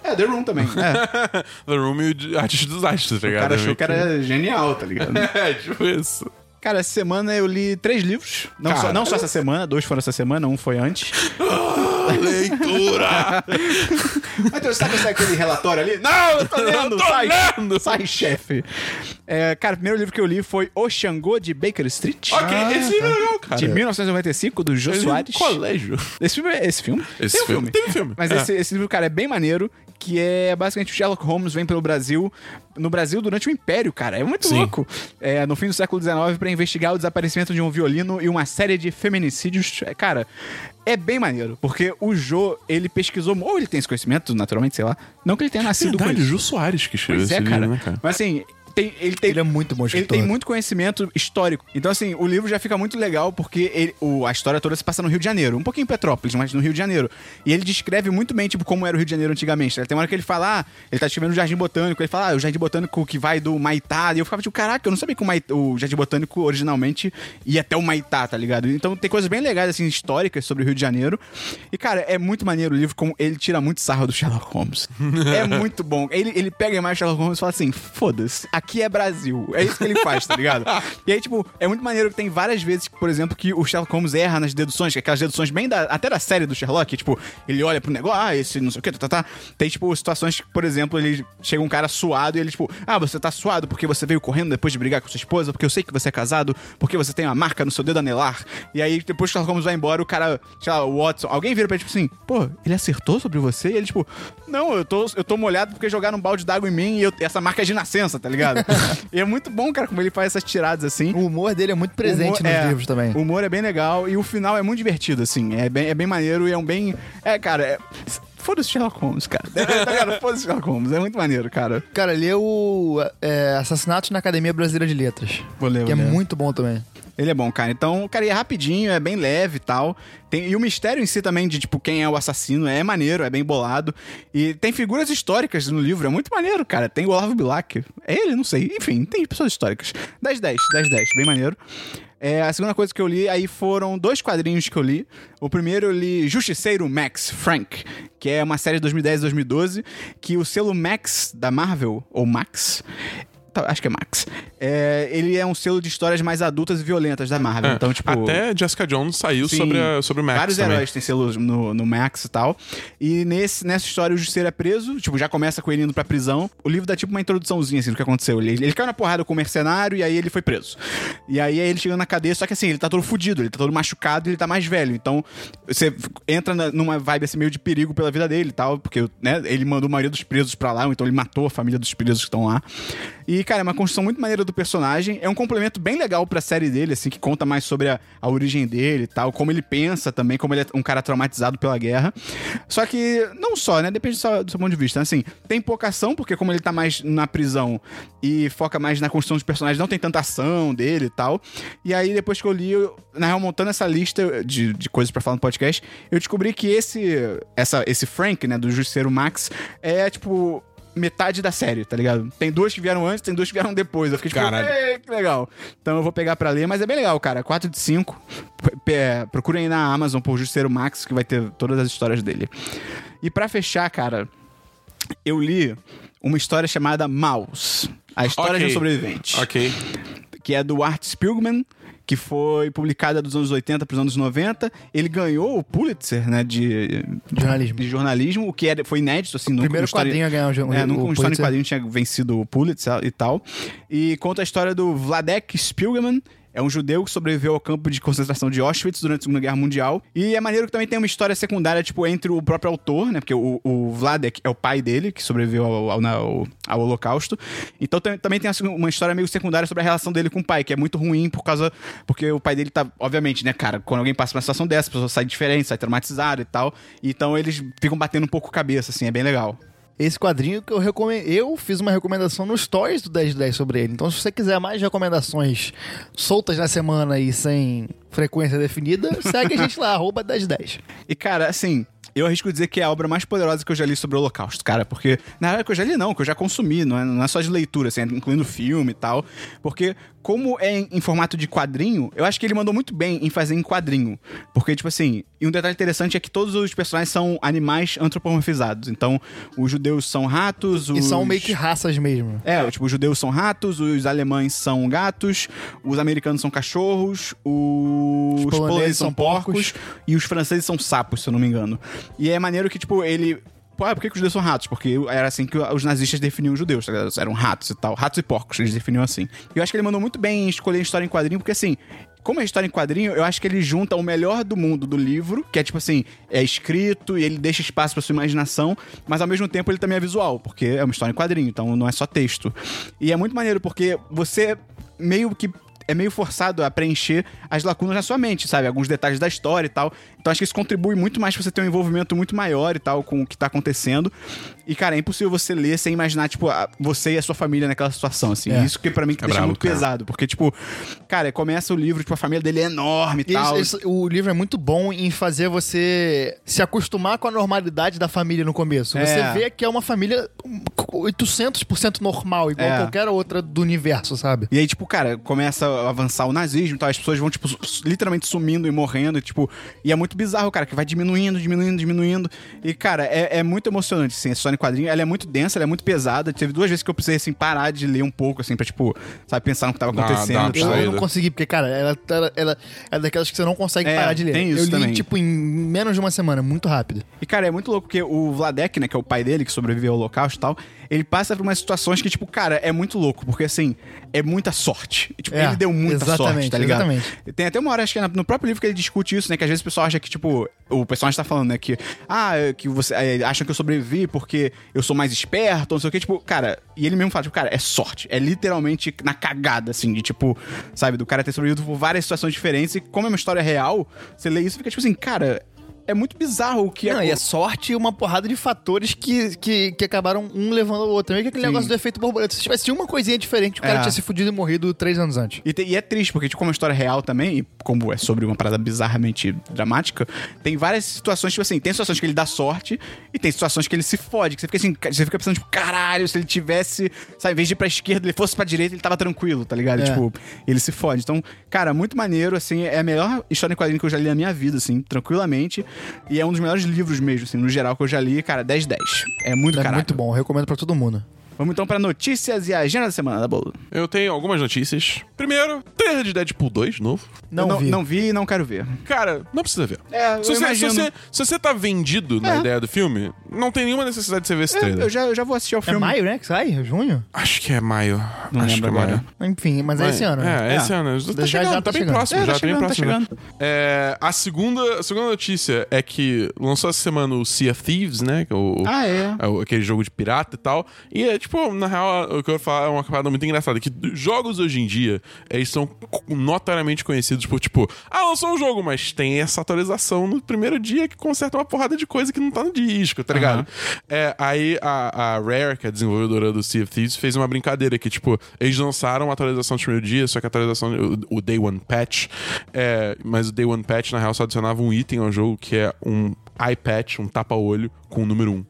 É, The Room também. É. The Room e o Artista dos Astros, tá O ligado? cara achou Meio que era genial, tá ligado? É, tipo isso. Cara, essa semana eu li três livros. Não, só, não só essa semana, dois foram essa semana, um foi antes. Leitura! Mas você sabe, sabe aquele relatório ali? Não, eu tô lendo! Eu tô sai, lendo! sai, chefe. É, cara, o primeiro livro que eu li foi O Xangô de Baker Street. ok, esse livro é legal, cara. De 1995, do Jô é Soares. colégio. Esse filme é esse filme? Esse Tem um filme- tem um filme. Mas É. esse, esse livro, cara, é bem maneiro, que é basicamente o Sherlock Holmes vem pelo Brasil, no Brasil durante o Império, cara. É muito Sim. louco. É, no fim do século XIX, pra investigar o desaparecimento de um violino e uma série de feminicídios. É, cara, é bem maneiro, porque o Jô, ele pesquisou, ou ele tem esse conhecimento, naturalmente, sei lá. Não que ele tenha nascido com Verdade, isso. Jô Soares que escreveu Pois esse é, livro, cara. né, cara? Mas assim, tem, ele tem. Ele é muito bom Ele escritor. tem muito conhecimento histórico. Então, assim, o livro já fica muito legal porque ele- o- a história toda se passa no Rio de Janeiro. Um pouquinho em Petrópolis, mas no Rio de Janeiro. E ele descreve muito bem, tipo, como era o Rio de Janeiro antigamente. Tem uma hora que ele fala, ah, ele tá escrevendo o Jardim Botânico. Ele fala, ah, o Jardim Botânico que vai do Maitá. E eu ficava tipo, caraca, eu não sabia que o, Maitá- o Jardim Botânico originalmente ia até o Maitá, tá ligado? Então tem coisas bem legais, assim, históricas sobre o Rio de Janeiro. E, cara, é muito maneiro o livro, como ele tira muito sarro do Sherlock Holmes. é muito bom. Ele, ele pega do Sherlock Holmes e fala assim: foda-se, aqui é Brasil. É isso que ele faz, tá ligado? E aí, tipo, é muito maneiro que tem várias vezes, por exemplo, que o Sherlock Holmes erra nas deduções, que é aquelas deduções bem da, até da série do Sherlock, tipo, ele olha pro negócio, ah, esse não sei o que, tá, tá, tá. Tem, tipo, situações que, por exemplo, ele chega um cara suado e ele, tipo, ah, você tá suado porque você veio correndo depois de brigar com sua esposa, porque eu sei que você é casado, porque você tem uma marca no seu dedo anelar. E aí, depois que o Sherlock Holmes vai embora, o cara, sei lá, o Watson, alguém vira pra ele, tipo assim, pô, ele acertou sobre você? E ele, tipo, não, eu tô, eu tô molhado porque jogaram um balde d'água em mim e eu- essa marca é de nascença, tá ligado? E é muito bom, cara, como ele faz essas tiradas assim. O humor dele é muito presente humor- nos é, livros também. O humor é bem legal e o final é muito divertido, assim. É bem, é bem maneiro e é um bem. É, cara, é- foda-se Sherlock Holmes, cara. tá ligado? Foda-se Sherlock Holmes. É muito maneiro, cara. Cara, leu é, Assassinatos na Academia Brasileira de Letras. Vou ler, Que é vou ler. muito bom também. Ele é bom, cara. Então, cara, é rapidinho, é bem leve e tal. Tem, e o mistério em si também de, tipo, quem é o assassino é maneiro, é bem bolado. E tem figuras históricas no livro, é muito maneiro, cara. Tem o Olavo Bilac. É ele? Não sei. Enfim, tem pessoas históricas. 10, 10, 10, 10. Bem maneiro. É, a segunda coisa que eu li aí foram dois quadrinhos que eu li. O primeiro eu li Justiceiro Max Frank, que é uma série de 2010 e 2012, que o selo Max da Marvel, ou Max, acho que é Max, é, ele é um selo de histórias mais adultas e violentas da Marvel. É, Então, tipo. Até Jessica Jones saiu Sim, sobre, a, sobre o Max Vários também. heróis têm selos no, no Max e tal. E nesse, nessa história o Justiceiro é preso, tipo, já começa com ele indo pra prisão. O livro dá tipo uma introduçãozinha assim do que aconteceu. Ele, ele caiu na porrada com o mercenário e aí ele foi preso. E aí ele chegando na cadeia, só que assim, ele tá todo fudido, ele tá todo machucado e ele tá mais velho. Então você entra na- numa vibe assim meio de perigo pela vida dele e tal, porque né, ele mandou a maioria dos presos pra lá, então ele matou a família dos presos que estão lá. E, cara, é uma construção muito maneira do personagem. É um complemento bem legal pra série dele, assim, que conta mais sobre a, a origem dele e tal, como ele pensa também, como ele é um cara traumatizado pela guerra. Só que, não só, né? Depende do seu, do seu ponto de vista. Assim, tem pouca ação, porque como ele tá mais na prisão e foca mais na construção dos personagens, não tem tanta ação dele e tal. E aí, depois que eu li, eu, na real, montando essa lista de, de coisas pra falar no podcast, eu descobri que esse, essa, esse Frank, né, do Justiceiro Max, é, tipo, metade da série, tá ligado? Tem duas que vieram antes, tem duas que vieram depois. Eu fiquei tipo, Caralho. "Ei, que legal. Então eu vou pegar pra ler, mas é bem legal, cara. 4 de 5. Procurem aí na Amazon por Justiceiro Max, que vai ter todas as histórias dele. E pra fechar, cara, eu li uma história chamada Maus. A história de um sobrevivente Ok. que é do Art Spiegelman, que foi publicada dos anos 80 para os anos 90. Ele ganhou o Pulitzer, né, de Jornalismo. de jornalismo, o que era, foi inédito, assim, nunca Primeiro história- quadrinho a ganhar o é, o nunca uma história em quadrinho tinha vencido o Pulitzer e tal. E conta a história do Vladek Spiegelman, é um judeu que sobreviveu ao campo de concentração de Auschwitz durante a Segunda Guerra Mundial. E é maneiro que também tem uma história secundária, tipo, entre o próprio autor, né? Porque o, o Vladek é o pai dele, que sobreviveu ao, ao, ao- ao Holocausto. Então também tem assim, uma história meio secundária sobre a relação dele com o pai, que é muito ruim por causa. Porque o pai dele tá, obviamente, né, cara? Quando alguém passa por uma situação dessa, a pessoa sai diferente, sai traumatizada e tal. Então eles ficam batendo um pouco cabeça, assim, é bem legal. Esse quadrinho que eu recomendo. Eu fiz uma recomendação no Stories do 1010 sobre ele. Então, se você quiser mais recomendações soltas na semana e sem frequência definida, segue a gente lá, arroba 1010. E, cara, assim, eu arrisco dizer que é a obra mais poderosa que eu já li sobre o Holocausto, cara. Porque, na verdade, que eu já li não, que eu já consumi, não é, não é só de leitura, assim, incluindo filme e tal. Porque, como é em, em formato de quadrinho, eu acho que ele mandou muito bem em fazer em quadrinho. Porque, tipo assim, e um detalhe interessante é que todos os personagens são animais antropomorfizados. Então, os judeus são ratos, os... E são meio que raças mesmo. É, tipo, os judeus são ratos, os alemães são gatos, os americanos são cachorros, os, Os poloneses são porcos e os franceses são sapos, se eu não me engano. E é maneiro que, tipo, ele. Pô, ah, por que, que os judeus são ratos? Porque era assim que os nazistas definiam os judeus, tá ligado? Eram ratos e tal. Ratos e porcos, eles definiam assim. E eu acho que ele mandou muito bem em escolher história em quadrinho, porque assim. Como é história em quadrinho, eu acho que ele junta o melhor do mundo do livro, que é tipo assim, é escrito e ele deixa espaço pra sua imaginação, mas ao mesmo tempo ele também é visual, porque é uma história em quadrinho, então não é só texto. E é muito maneiro porque você meio que é meio forçado a preencher as lacunas na sua mente, sabe? Alguns detalhes da história e tal. Então acho que isso contribui muito mais pra você ter um envolvimento muito maior e tal com o que tá acontecendo. E, cara, é impossível você ler sem imaginar, tipo, a- você e a sua família naquela situação, assim. É. Isso que pra mim que É deixa brabo, muito cara. pesado. Porque, tipo, cara, começa o livro, tipo, a família dele é enorme e tal. Esse- esse- o livro é muito bom em fazer você se acostumar com a normalidade da família no começo. É. Você vê que é uma família 800% normal, igual É. qualquer outra do universo, sabe? E aí, tipo, cara, começa a avançar o nazismo e tal, as pessoas vão, tipo, literalmente sumindo e morrendo, e, tipo, e é muito bizarro, cara, que vai diminuindo, diminuindo, diminuindo. E, cara, é, é muito emocionante, assim, essa história em quadrinho. Ela é muito densa, ela é muito pesada. Teve duas vezes que eu precisei, assim, parar de ler um pouco, assim, pra, tipo, sabe, pensar no que tava Dá- acontecendo. dá e Eu, tal. Saída. eu não consegui, porque, cara, ela, ela, ela é daquelas que você não consegue É, parar de ler. tem isso eu li, também. tipo, em menos de uma semana, muito rápido. E, cara, é muito louco, porque o Vladek, né, que é o pai dele, que sobreviveu ao holocausto e tal, ele passa por umas situações que, tipo, cara, é muito louco, porque, assim, é muita sorte. E, tipo, É, ele deu muita exatamente, sorte, tá ligado? exatamente. Tem até uma hora, acho que é no próprio livro que ele discute isso, né, que às vezes o pessoal acha que, tipo, o personagem tá falando, né, que, ah, é, que você, é, acham que eu sobrevivi porque eu sou mais esperto, não sei o que, tipo, cara, e ele mesmo fala, tipo, cara, é sorte, é literalmente na cagada, assim, de, tipo, sabe, do cara ter sobrevivido por várias situações diferentes, e como é uma história real, você lê isso e fica, tipo assim, cara, é muito bizarro o que Não, é. e é sorte e uma porrada de fatores que, que, que acabaram um levando ao outro. Meio que aquele Sim. negócio do efeito borboleta. Se tivesse uma coisinha diferente, o cara É. tinha se fudido e morrido três anos antes. E, te- e é triste, porque, tipo, como é uma história real também, e como é sobre uma parada bizarramente dramática, tem várias situações, tipo assim, tem situações que ele dá sorte e tem situações que ele se fode, que você fica assim, você fica pensando, tipo, caralho, se ele tivesse, sabe, em vez de ir pra esquerda, ele fosse pra direita, ele tava tranquilo, tá ligado? É. Tipo, ele se fode. Então, cara, muito maneiro, assim, é a melhor história em quadrinho que eu já li na minha vida, assim, tranquilamente. E é um dos melhores livros mesmo, assim, no geral, que eu já li, cara, 10-10. É muito É muito bom, eu recomendo pra todo mundo. Vamos então pra notícias e agenda da semana, da Bolo. Eu tenho algumas notícias. Primeiro, trailer de Deadpool 2, novo. Não, não, vi. não vi e não quero ver. Cara, não precisa ver. É, eu se, você, se, você, se você tá vendido na É. ideia do filme, não tem nenhuma necessidade de você ver esse É, trailer. eu, já, eu já vou assistir ao É filme. maio, né? Que sai? Junho? Acho que é maio. Não Acho lembro que é maio. Enfim, mas é esse ano. né? É, É. esse ano. Tá Já- chegando, já tá, tá bem chegando. próximo, É, já tá tá bem tá próximo. já. chegando. É, a segunda, a segunda notícia é que lançou essa semana o Sea of Thieves, né? é o- Ah, é. é o- aquele jogo de pirata e tal. E é tipo, na real, o que eu vou falar é uma parada muito engraçada: que jogos hoje em dia, eles são notoriamente conhecidos por, tipo, ah, lançou um jogo, mas tem essa atualização no primeiro dia que conserta uma porrada de coisa que não tá no disco, tá ligado? É, aí a, a Rare, que é a desenvolvedora do Sea of Thieves, fez uma brincadeira que, tipo, eles lançaram uma atualização no primeiro dia, só que a atualização, o, o Day One Patch, é, mas o Day One Patch, na real, só adicionava um item ao jogo que é um eye patch, um tapa-olho com o número 1.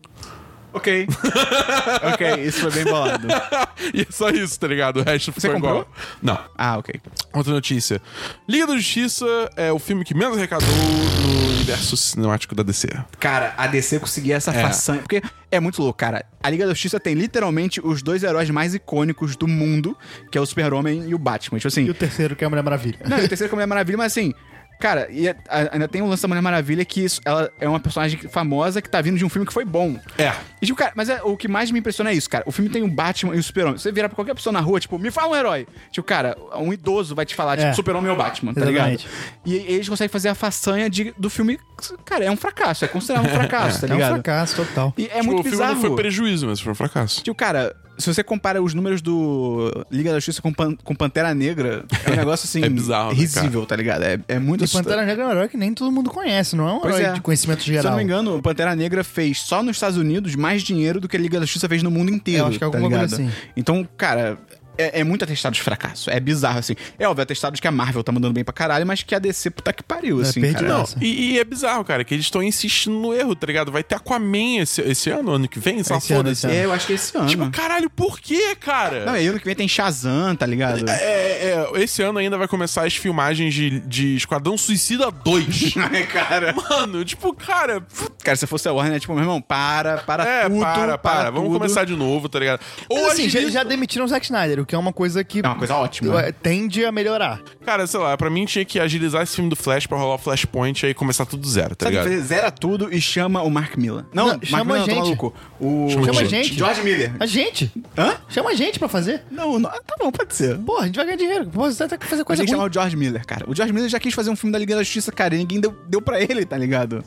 Ok. ok, isso foi bem bolado. e é só isso, tá ligado? O resto Você ficou comprou? igual. Não. Ah, ok. Outra notícia. Liga da Justiça é o filme que menos arrecadou no universo cinemático da DC. Cara, a DC conseguia essa É. façanha. Porque é muito louco, cara. A Liga da Justiça tem literalmente os dois heróis mais icônicos do mundo, que é o Super-Homem e o Batman. Tipo assim. E o terceiro, que é a Mulher Maravilha. Não, e o terceiro que é a Mulher Maravilha, mas assim. Cara, e a- a- ainda tem o lance da Mulher Maravilha que isso- ela é uma personagem famosa que tá vindo de um filme que foi bom. É. E, tipo, cara, mas é- o que mais me impressiona é isso, cara. O filme tem o Batman e o Super-Homem. Você virar pra qualquer pessoa na rua, tipo, me fala um herói. Tipo, cara, um idoso vai te falar, tipo, É. Super-Homem ou Batman, tá Exatamente. ligado? E, eles conseguem fazer a façanha de- do filme. Cara, é um fracasso. É considerado um fracasso, tá É um ligado? fracasso total. E é tipo, muito o filme bizarro. não foi prejuízo, mas foi um fracasso. Tipo, cara, se você compara os números do Liga da Justiça com, Pan- com Pantera Negra, é um negócio assim. É bizarro, né, risível, tá ligado? É, é muito E Pantera Negra é um herói que nem todo mundo conhece, não é um Pois herói é. de conhecimento Se eu geral. não me engano, o Pantera Negra fez só nos Estados Unidos mais dinheiro do que a Liga da Justiça fez no mundo inteiro. Eu acho que é tá alguma ligado? coisa assim. Então, cara. É, é muito atestado de fracasso. É bizarro, assim. É óbvio, atestados que a Marvel tá mandando bem pra caralho, mas que a DC, puta que pariu, É, assim, perdido. cara. Não, e, e é bizarro, cara, que eles estão insistindo no erro, tá ligado? Vai ter Aquaman esse, esse ano, ano que vem, só Esse ano, foda-se. esse ano. É, eu acho que é esse ano. Tipo, caralho, por quê, cara? Não, e ano que vem tem Shazam, tá ligado? É, é, esse ano ainda vai começar as filmagens de, de Esquadrão Suicida 2. Ai, cara. Mano, tipo, cara. Cara, se fosse a Warner, é tipo, meu irmão, para, para É, tudo. para, para. Vamos tudo. começar de novo, tá ligado? Ou Mas, assim, já, já demitiram o Zack Snyder, o que é uma coisa que É uma coisa ótima. eh, tende a melhorar. Cara, sei lá, pra mim tinha que agilizar esse filme do Flash pra rolar o Flashpoint e aí começar tudo do zero, tá Sabe ligado? Zera tudo e chama o Mark Miller. Não, Não, Mark chama Miller a não, tá gente. maluco. O... Chama a gente. George Miller. A gente. Hã? Chama a gente pra fazer. Não, não, tá bom, pode ser. Porra, a gente vai ganhar dinheiro. Pô, você tem que fazer coisa tem que ruim. chamar o George Miller, cara. O George Miller já quis fazer um filme da Liga da Justiça, cara, e ninguém deu, deu pra ele, tá ligado?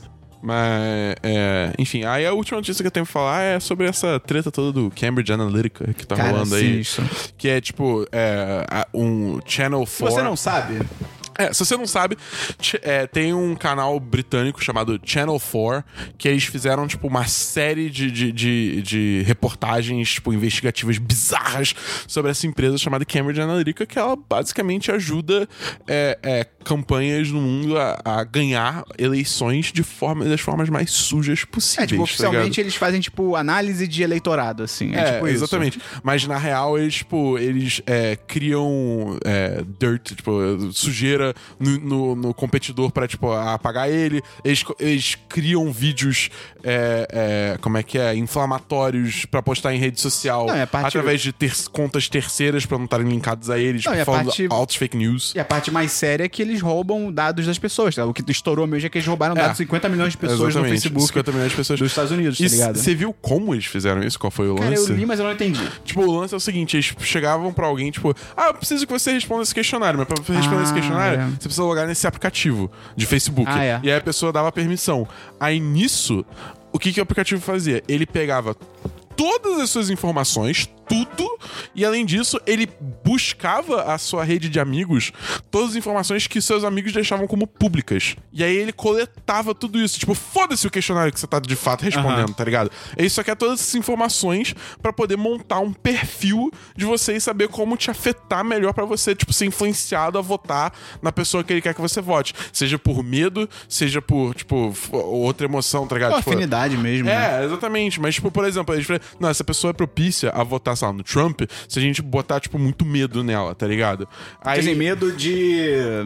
Mas, é, enfim, aí a última notícia que eu tenho pra falar é sobre essa treta toda do Cambridge Analytica que tá Cara, rolando aí. sinistro. Que é tipo, é, um Channel 4. Se você não sabe, É, se você não sabe, é, tem um canal britânico chamado Channel 4, que eles fizeram, tipo, uma série de, de, de, de reportagens, tipo, investigativas bizarras sobre essa empresa chamada Cambridge Analytica, que ela basicamente ajuda é, é, campanhas no mundo a, a ganhar eleições de forma, das formas mais sujas possíveis. é, tipo, tá oficialmente ligado? eles fazem, tipo, análise de eleitorado, assim. É, É, tipo isso. exatamente. Mas na real, eles, tipo, eles é, criam é, dirt, tipo, sujeira no, no- no competidor pra, tipo, apagar ele. Eles, eles criam vídeos, é, é, como é que é, inflamatórios pra postar em rede social Não, é parte- através de ter- contas terceiras pra não estarem linkados a eles, Não, tipo, falando parte- altos fake news. E a parte mais séria é que eles roubam dados das pessoas, tá? O que estourou mesmo é que eles roubaram dados de 50 milhões de pessoas no Exatamente, Facebook 50 milhões de pessoas dos Estados Unidos, tá ligado? Você viu como eles fizeram isso? Qual foi o Cara, lance? eu li, mas eu não entendi. Tipo, o lance é o seguinte: eles chegavam pra alguém, tipo, ah, eu preciso que você responda esse questionário, mas pra responder Ah, esse questionário, é. você precisa logar nesse aplicativo de Facebook. Ah, é. E aí a pessoa dava permissão. Aí nisso, o que, que o aplicativo fazia? Ele pegava todas as suas informações, tudo, E além disso, ele buscava a sua rede de amigos todas as informações que seus amigos deixavam como públicas. E aí ele coletava tudo isso. Tipo, foda-se o questionário que você tá de fato respondendo, tá ligado? Ele só quer todas essas informações pra poder montar um perfil de você e saber como te afetar melhor pra você, tipo, ser influenciado a votar na pessoa que ele quer que você vote. Seja por medo, seja por, tipo, outra emoção, tá ligado? Pô, Tipo, afinidade mesmo. né? é, exatamente. Mas, tipo, por exemplo, gente fala, não, essa pessoa é propícia a votar, sei lá, no Trump se a gente botar, tipo, muito medo nela, tá ligado? Aí, Quer dizer, medo de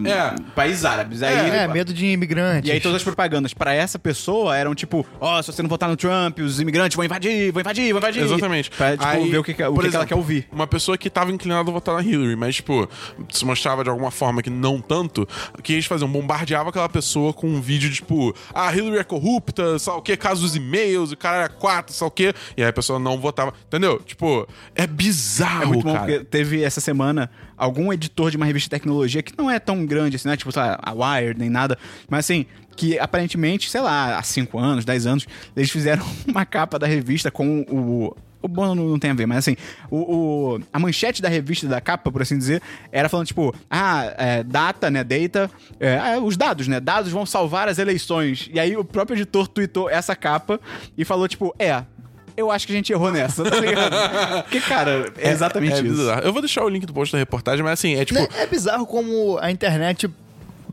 É. países árabes. Aí, É, medo de imigrantes. E aí todas as propagandas pra essa pessoa eram tipo, ó, se você não votar no Trump, os imigrantes vão invadir, vão invadir, vão invadir. Exatamente. Pra, tipo, Aí, ver o que, o que, que ela exemplo, quer ouvir. Uma pessoa que tava inclinada a votar na Hillary, mas, tipo, se mostrava de alguma forma que não tanto, o que eles faziam? Bombardeava aquela pessoa com um vídeo de, tipo, ah, a Hillary é corrupta, sabe o quê? Caso dos e-mails, o cara é quatro, sabe o quê? E aí a pessoa não votava. Entendeu? Tipo, é bizarro, É muito bom, cara. porque teve essa semana algum editor de uma revista de tecnologia que não é tão grande assim, não é tipo, sei lá, a Wired nem nada, mas assim, que aparentemente, sei lá, há 5 anos, 10 anos, eles fizeram uma capa da revista com o. O bom não, tem a ver, mas assim, o, o- a manchete da revista, da capa, por assim dizer, era falando, tipo, ah, é, data, né, data, é, ah, os dados, né, dados vão salvar as eleições. E aí o próprio editor tweetou essa capa e falou, tipo, é, eu acho que a gente errou nessa, tá ligado? Porque, cara, é exatamente É isso. bizarro. Eu vou deixar o link do post da reportagem, mas assim, é tipo. Né, É bizarro como a internet,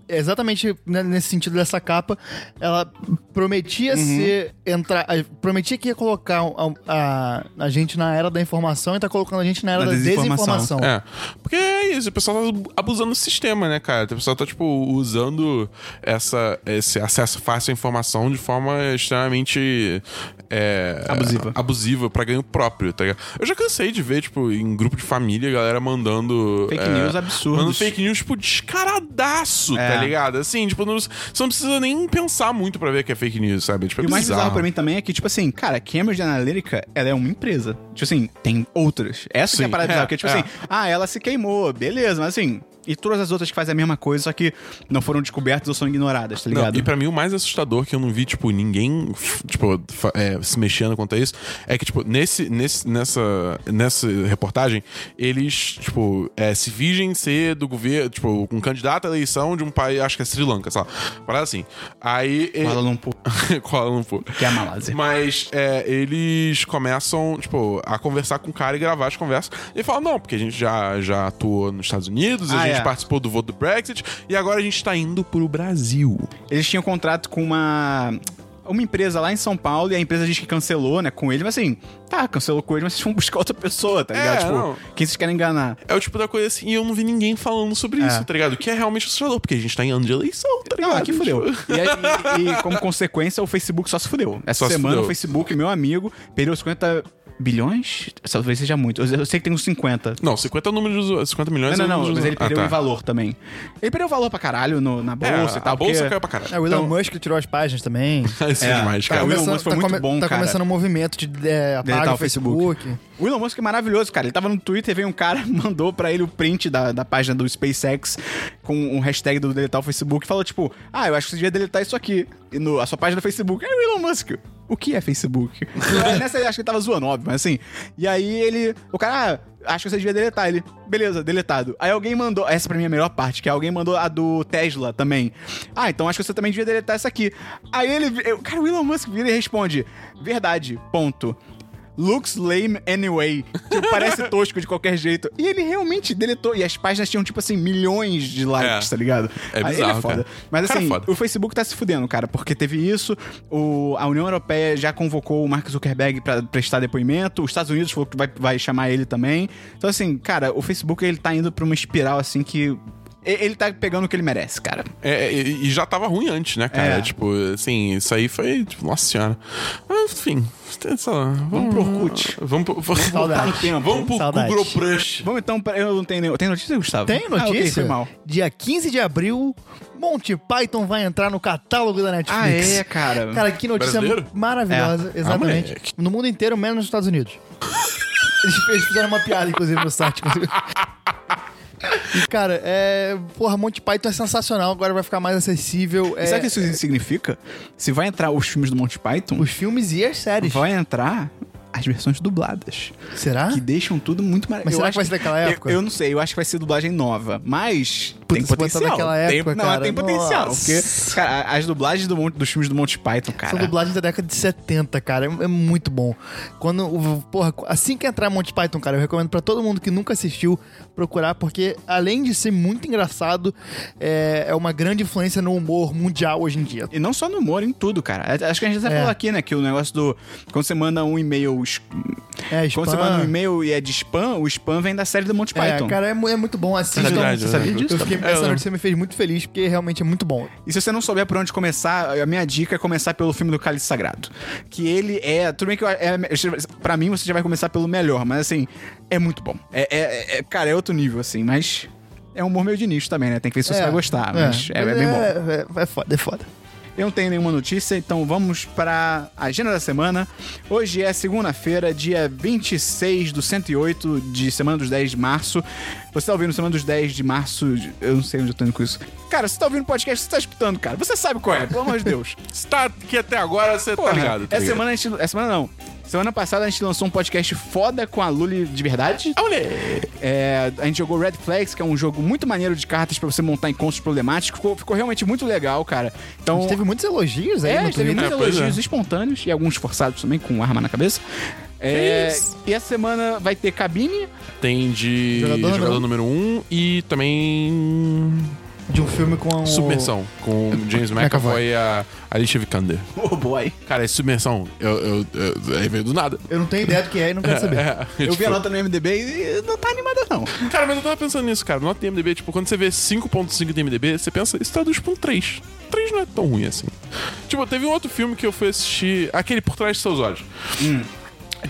exatamente né, nesse sentido dessa capa, ela prometia ser entrar, prometia que ia colocar a, a, a gente na era da informação e tá colocando a gente na era Na da desinformação. desinformação. É. Porque é isso, o pessoal tá abusando do sistema, né, cara? O pessoal tá, tipo, usando essa, esse acesso fácil à informação de forma extremamente. É, Abusiva. Abusiva pra ganho próprio, tá ligado? Eu já cansei de ver, tipo, em grupo de família, galera mandando. Fake é, news absurdos. Mandando fake news, tipo, descaradaço, É. tá ligado? Assim, tipo, não, você não precisa nem pensar muito pra ver que é fake news, sabe? Tipo, é E o mais bizarro pra mim também é que, tipo assim, cara, Cambridge Analytica, ela é uma empresa. Tipo assim, tem outras. Essa que é a Sim, parada é, porque, tipo é. assim, ah, ela se queimou, beleza, mas assim, e todas as outras que fazem a mesma coisa, só que não foram descobertas ou são ignoradas, tá Não, ligado? e pra mim o mais assustador que eu não vi, tipo, ninguém, tipo, é, se mexendo quanto a isso, é que, tipo, nesse, nesse, nessa, nessa reportagem, eles, tipo, é, se fingem ser do governo, tipo, um candidato à eleição de um país, acho que é Sri Lanka, sei lá. Parada assim. Aí... Kuala Lumpur, Kuala Lumpur. que é a Malásia. Mas é, eles começam, tipo, a conversar com o cara e gravar as conversas. E falam, não, porque a gente já, já atuou nos Estados Unidos, a Ah, gente é. participou do voto do Brexit, e agora a gente tá indo pro Brasil. Eles tinham contrato com uma. Uma empresa lá em São Paulo e a empresa diz que cancelou, né, com ele, mas assim, tá, cancelou com ele, mas vocês vão buscar outra pessoa, tá ligado? É, tipo, não. quem vocês querem enganar? É o tipo da coisa assim, e eu não vi ninguém falando sobre É. isso, tá ligado? O que é realmente assustador, porque a gente tá em ano de eleição, tá ligado? Não, aqui fudeu. Tipo, E, aí- e- e como consequência, o Facebook só se fudeu. Essa Só se semana fudeu. o Facebook, meu amigo, perdeu 50 bilhões? Talvez seja muito. Eu eu sei que tem uns 50. Não, 50 é o número de usuários, 50 milhões Não, é o não, não, de mas ele usuários. perdeu Ah, em tá. valor também. Ele perdeu valor pra caralho no- na É, bolsa e tal. a bolsa porque- caiu pra caralho. É, o Elon Então- Musk tirou as páginas também. Isso é, É, demais, cara, cara. o Elon Começando- Musk foi tá muito come- bom, Tá cara. começando um movimento de é, Deletar apaga o o Facebook. O Elon Musk é maravilhoso, cara. Ele tava no Twitter, veio um cara, mandou pra ele o print da, da página do SpaceX com um hashtag do deletar o Facebook e falou, tipo, ah, eu acho que você devia deletar isso aqui. E no, a sua página do Facebook. Aí o Elon Musk, o que é Facebook? Nessa ele acho que ele tava zoando, óbvio, mas assim. E aí ele. O cara, ah, acho que você devia deletar. Ele, beleza, deletado. Aí alguém mandou. Essa pra mim é a melhor parte, que alguém mandou a do Tesla também. Ah, então acho que você também devia deletar essa aqui. Aí ele. eu- Cara, o Elon Musk vira e responde: Verdade, ponto. Looks lame anyway. Tipo, parece tosco de qualquer jeito. E ele realmente deletou. E as páginas tinham, tipo assim, milhões de likes, É. tá ligado? É Aí bizarro, ele é foda. cara. Mas Cara, assim, foda. o Facebook tá se fudendo, cara, porque teve isso. O, a União Europeia já convocou o Mark Zuckerberg pra prestar depoimento. Os Estados Unidos falou que vai, vai chamar ele também. Então, assim, cara, o Facebook ele tá indo pra uma espiral assim que. Ele tá pegando o que ele merece, cara. É, e, e já tava ruim antes, né, cara? É. Tipo, assim, isso aí foi, tipo, nossa senhora. Mas, enfim. Vamos pro Orkut. Vamos pro, vamos, Saudade. voltar no tempo. Vamos pro Saudade. Google Crush. Vamos então, pra- eu não tenho nenhum. Tem notícia, Gustavo? Tem Ah, ok, notícia? foi mal. Dia 15 de abril, Monty Python vai entrar no catálogo da Netflix. Ah, é, cara. Cara, que notícia Brasileiro? maravilhosa. É. Exatamente. Ah, no mundo inteiro, menos nos Estados Unidos. eles, eles fizeram uma piada, inclusive, no site. Cara, é. Porra, Monty Python é sensacional, agora vai ficar mais acessível. É, Sabe o que isso significa? Se vai entrar os filmes do Monty Python, Os filmes e as séries. vai entrar as versões dubladas. Será? Que deixam tudo muito mais. Mas eu será que vai ser daquela eu- época? Eu, não sei, eu acho que vai ser dublagem nova. Mas Putz, tem botar potencial. naquela Tem- época, não, cara, tem potencial. nossa. Porque, cara, as dublagens do Monte- dos filmes do Monty Python, cara. Essa dublagem da década de 70, cara, é, é muito bom. Quando, porra, assim que entrar Monty Python, cara, eu recomendo pra todo mundo que nunca assistiu procurar, porque além de ser muito engraçado, é, é uma grande influência no humor mundial hoje em dia. E não só no humor, em tudo, cara. Acho que a gente já É. falou aqui, né? Que o negócio do. Quando você manda um e-mail. es- É, Quando você spam. manda um e-mail e é de spam, o spam vem da série do Monty É, Python. cara, é, é muito bom. Assistam. É verdade, Você sabia disso? Eu fiquei, É, essa notícia me fez muito feliz, porque realmente é muito bom. E se você não souber por onde começar, a minha dica é começar pelo filme do Cálice Sagrado. Que ele é. Tudo bem que eu- é, pra mim você já vai começar pelo melhor, mas assim, é muito bom. É, é- é- cara, é outro nível, assim, mas. É um humor meio de nicho também, né? Tem que ver se você vai gostar, mas é, é bem bom. É, é, é foda, é foda. Eu não tenho nenhuma notícia, então vamos para a agenda da semana. Hoje é segunda-feira, dia 26 do 108 de Semana dos 10 de março. Você tá ouvindo Semana dos 10 de março? Eu não sei onde eu tô indo com isso. Cara, você tá ouvindo o podcast, você tá escutando, cara. Você sabe qual é, pelo amor de Deus. Se tá aqui até agora, você tá Porra, ligado. Tá essa ligado? semana a gente. Essa semana não. Semana passada a gente lançou um podcast foda com a Luli de verdade. É, a gente jogou Red Flags, que é um jogo muito maneiro de cartas pra você montar encontros problemáticos. Ficou, ficou realmente muito legal, cara. A Então. gente teve muitos elogios aí É, no teve muitos É, elogios é. espontâneos e alguns forçados também, com arma na cabeça. É, e essa semana vai ter cabine. Tem de Jogador jogador, número número 1 um, e também De um filme com o... Submersão, com o James McAvoy e a Alicia Vikander. Oh boy. Cara, esse Submersão, eu, eu, eu, aí veio do nada. Eu não tenho ideia do que é e não quero saber. É, Eu tipo, vi a nota no MDB e não tá animada, não. Cara, mas eu tava pensando nisso, cara. Nota de MDB, tipo, quando você vê 5.5 de MDB, você pensa, isso traduz pra um 3. 3 não é tão ruim assim. Tipo, teve um outro filme que eu fui assistir, aquele Por Trás de Seus Olhos.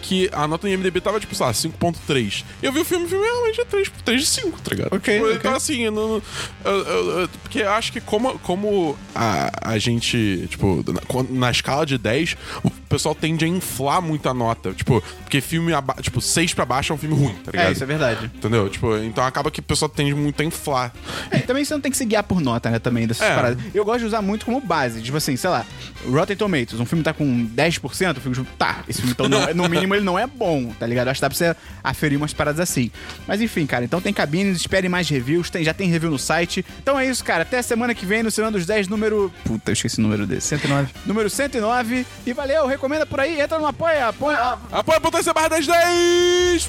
Que a nota em MDB tava, tipo, sei lá, 5.3. Eu vi o filme, o filme realmente é 3, 3 de 5, tá ligado? Ok, Tipo, ok. Então, assim, eu não, eu- eu- eu- porque eu acho que como, como a, a gente, tipo, na, na escala de 10, o pessoal tende a inflar muito a nota. Tipo, porque filme, tipo, 6 pra baixo é um filme ruim, tá ligado? É, isso é verdade. Entendeu? Tipo, então acaba que o pessoal tende muito a inflar. É, e também você não tem que se guiar por nota, né, também, dessas É. paradas. Eu gosto de usar muito como base. Tipo assim, sei lá, Rotten Tomatoes, um filme tá com 10%, eu fico tipo, tá, esse filme então, não- no mínimo, ele não é bom, tá ligado? Acho que dá pra você aferir umas paradas assim. Mas enfim, cara, então tem cabines, espere mais reviews, tem, já tem review no site. Então é isso, cara. Até semana que vem no Semana dos 10, número... Puta, eu esqueci o número desse. 109. Número 109. E valeu, recomenda por aí, entra no apoia, apoia... Apoia a potência barra 10 10!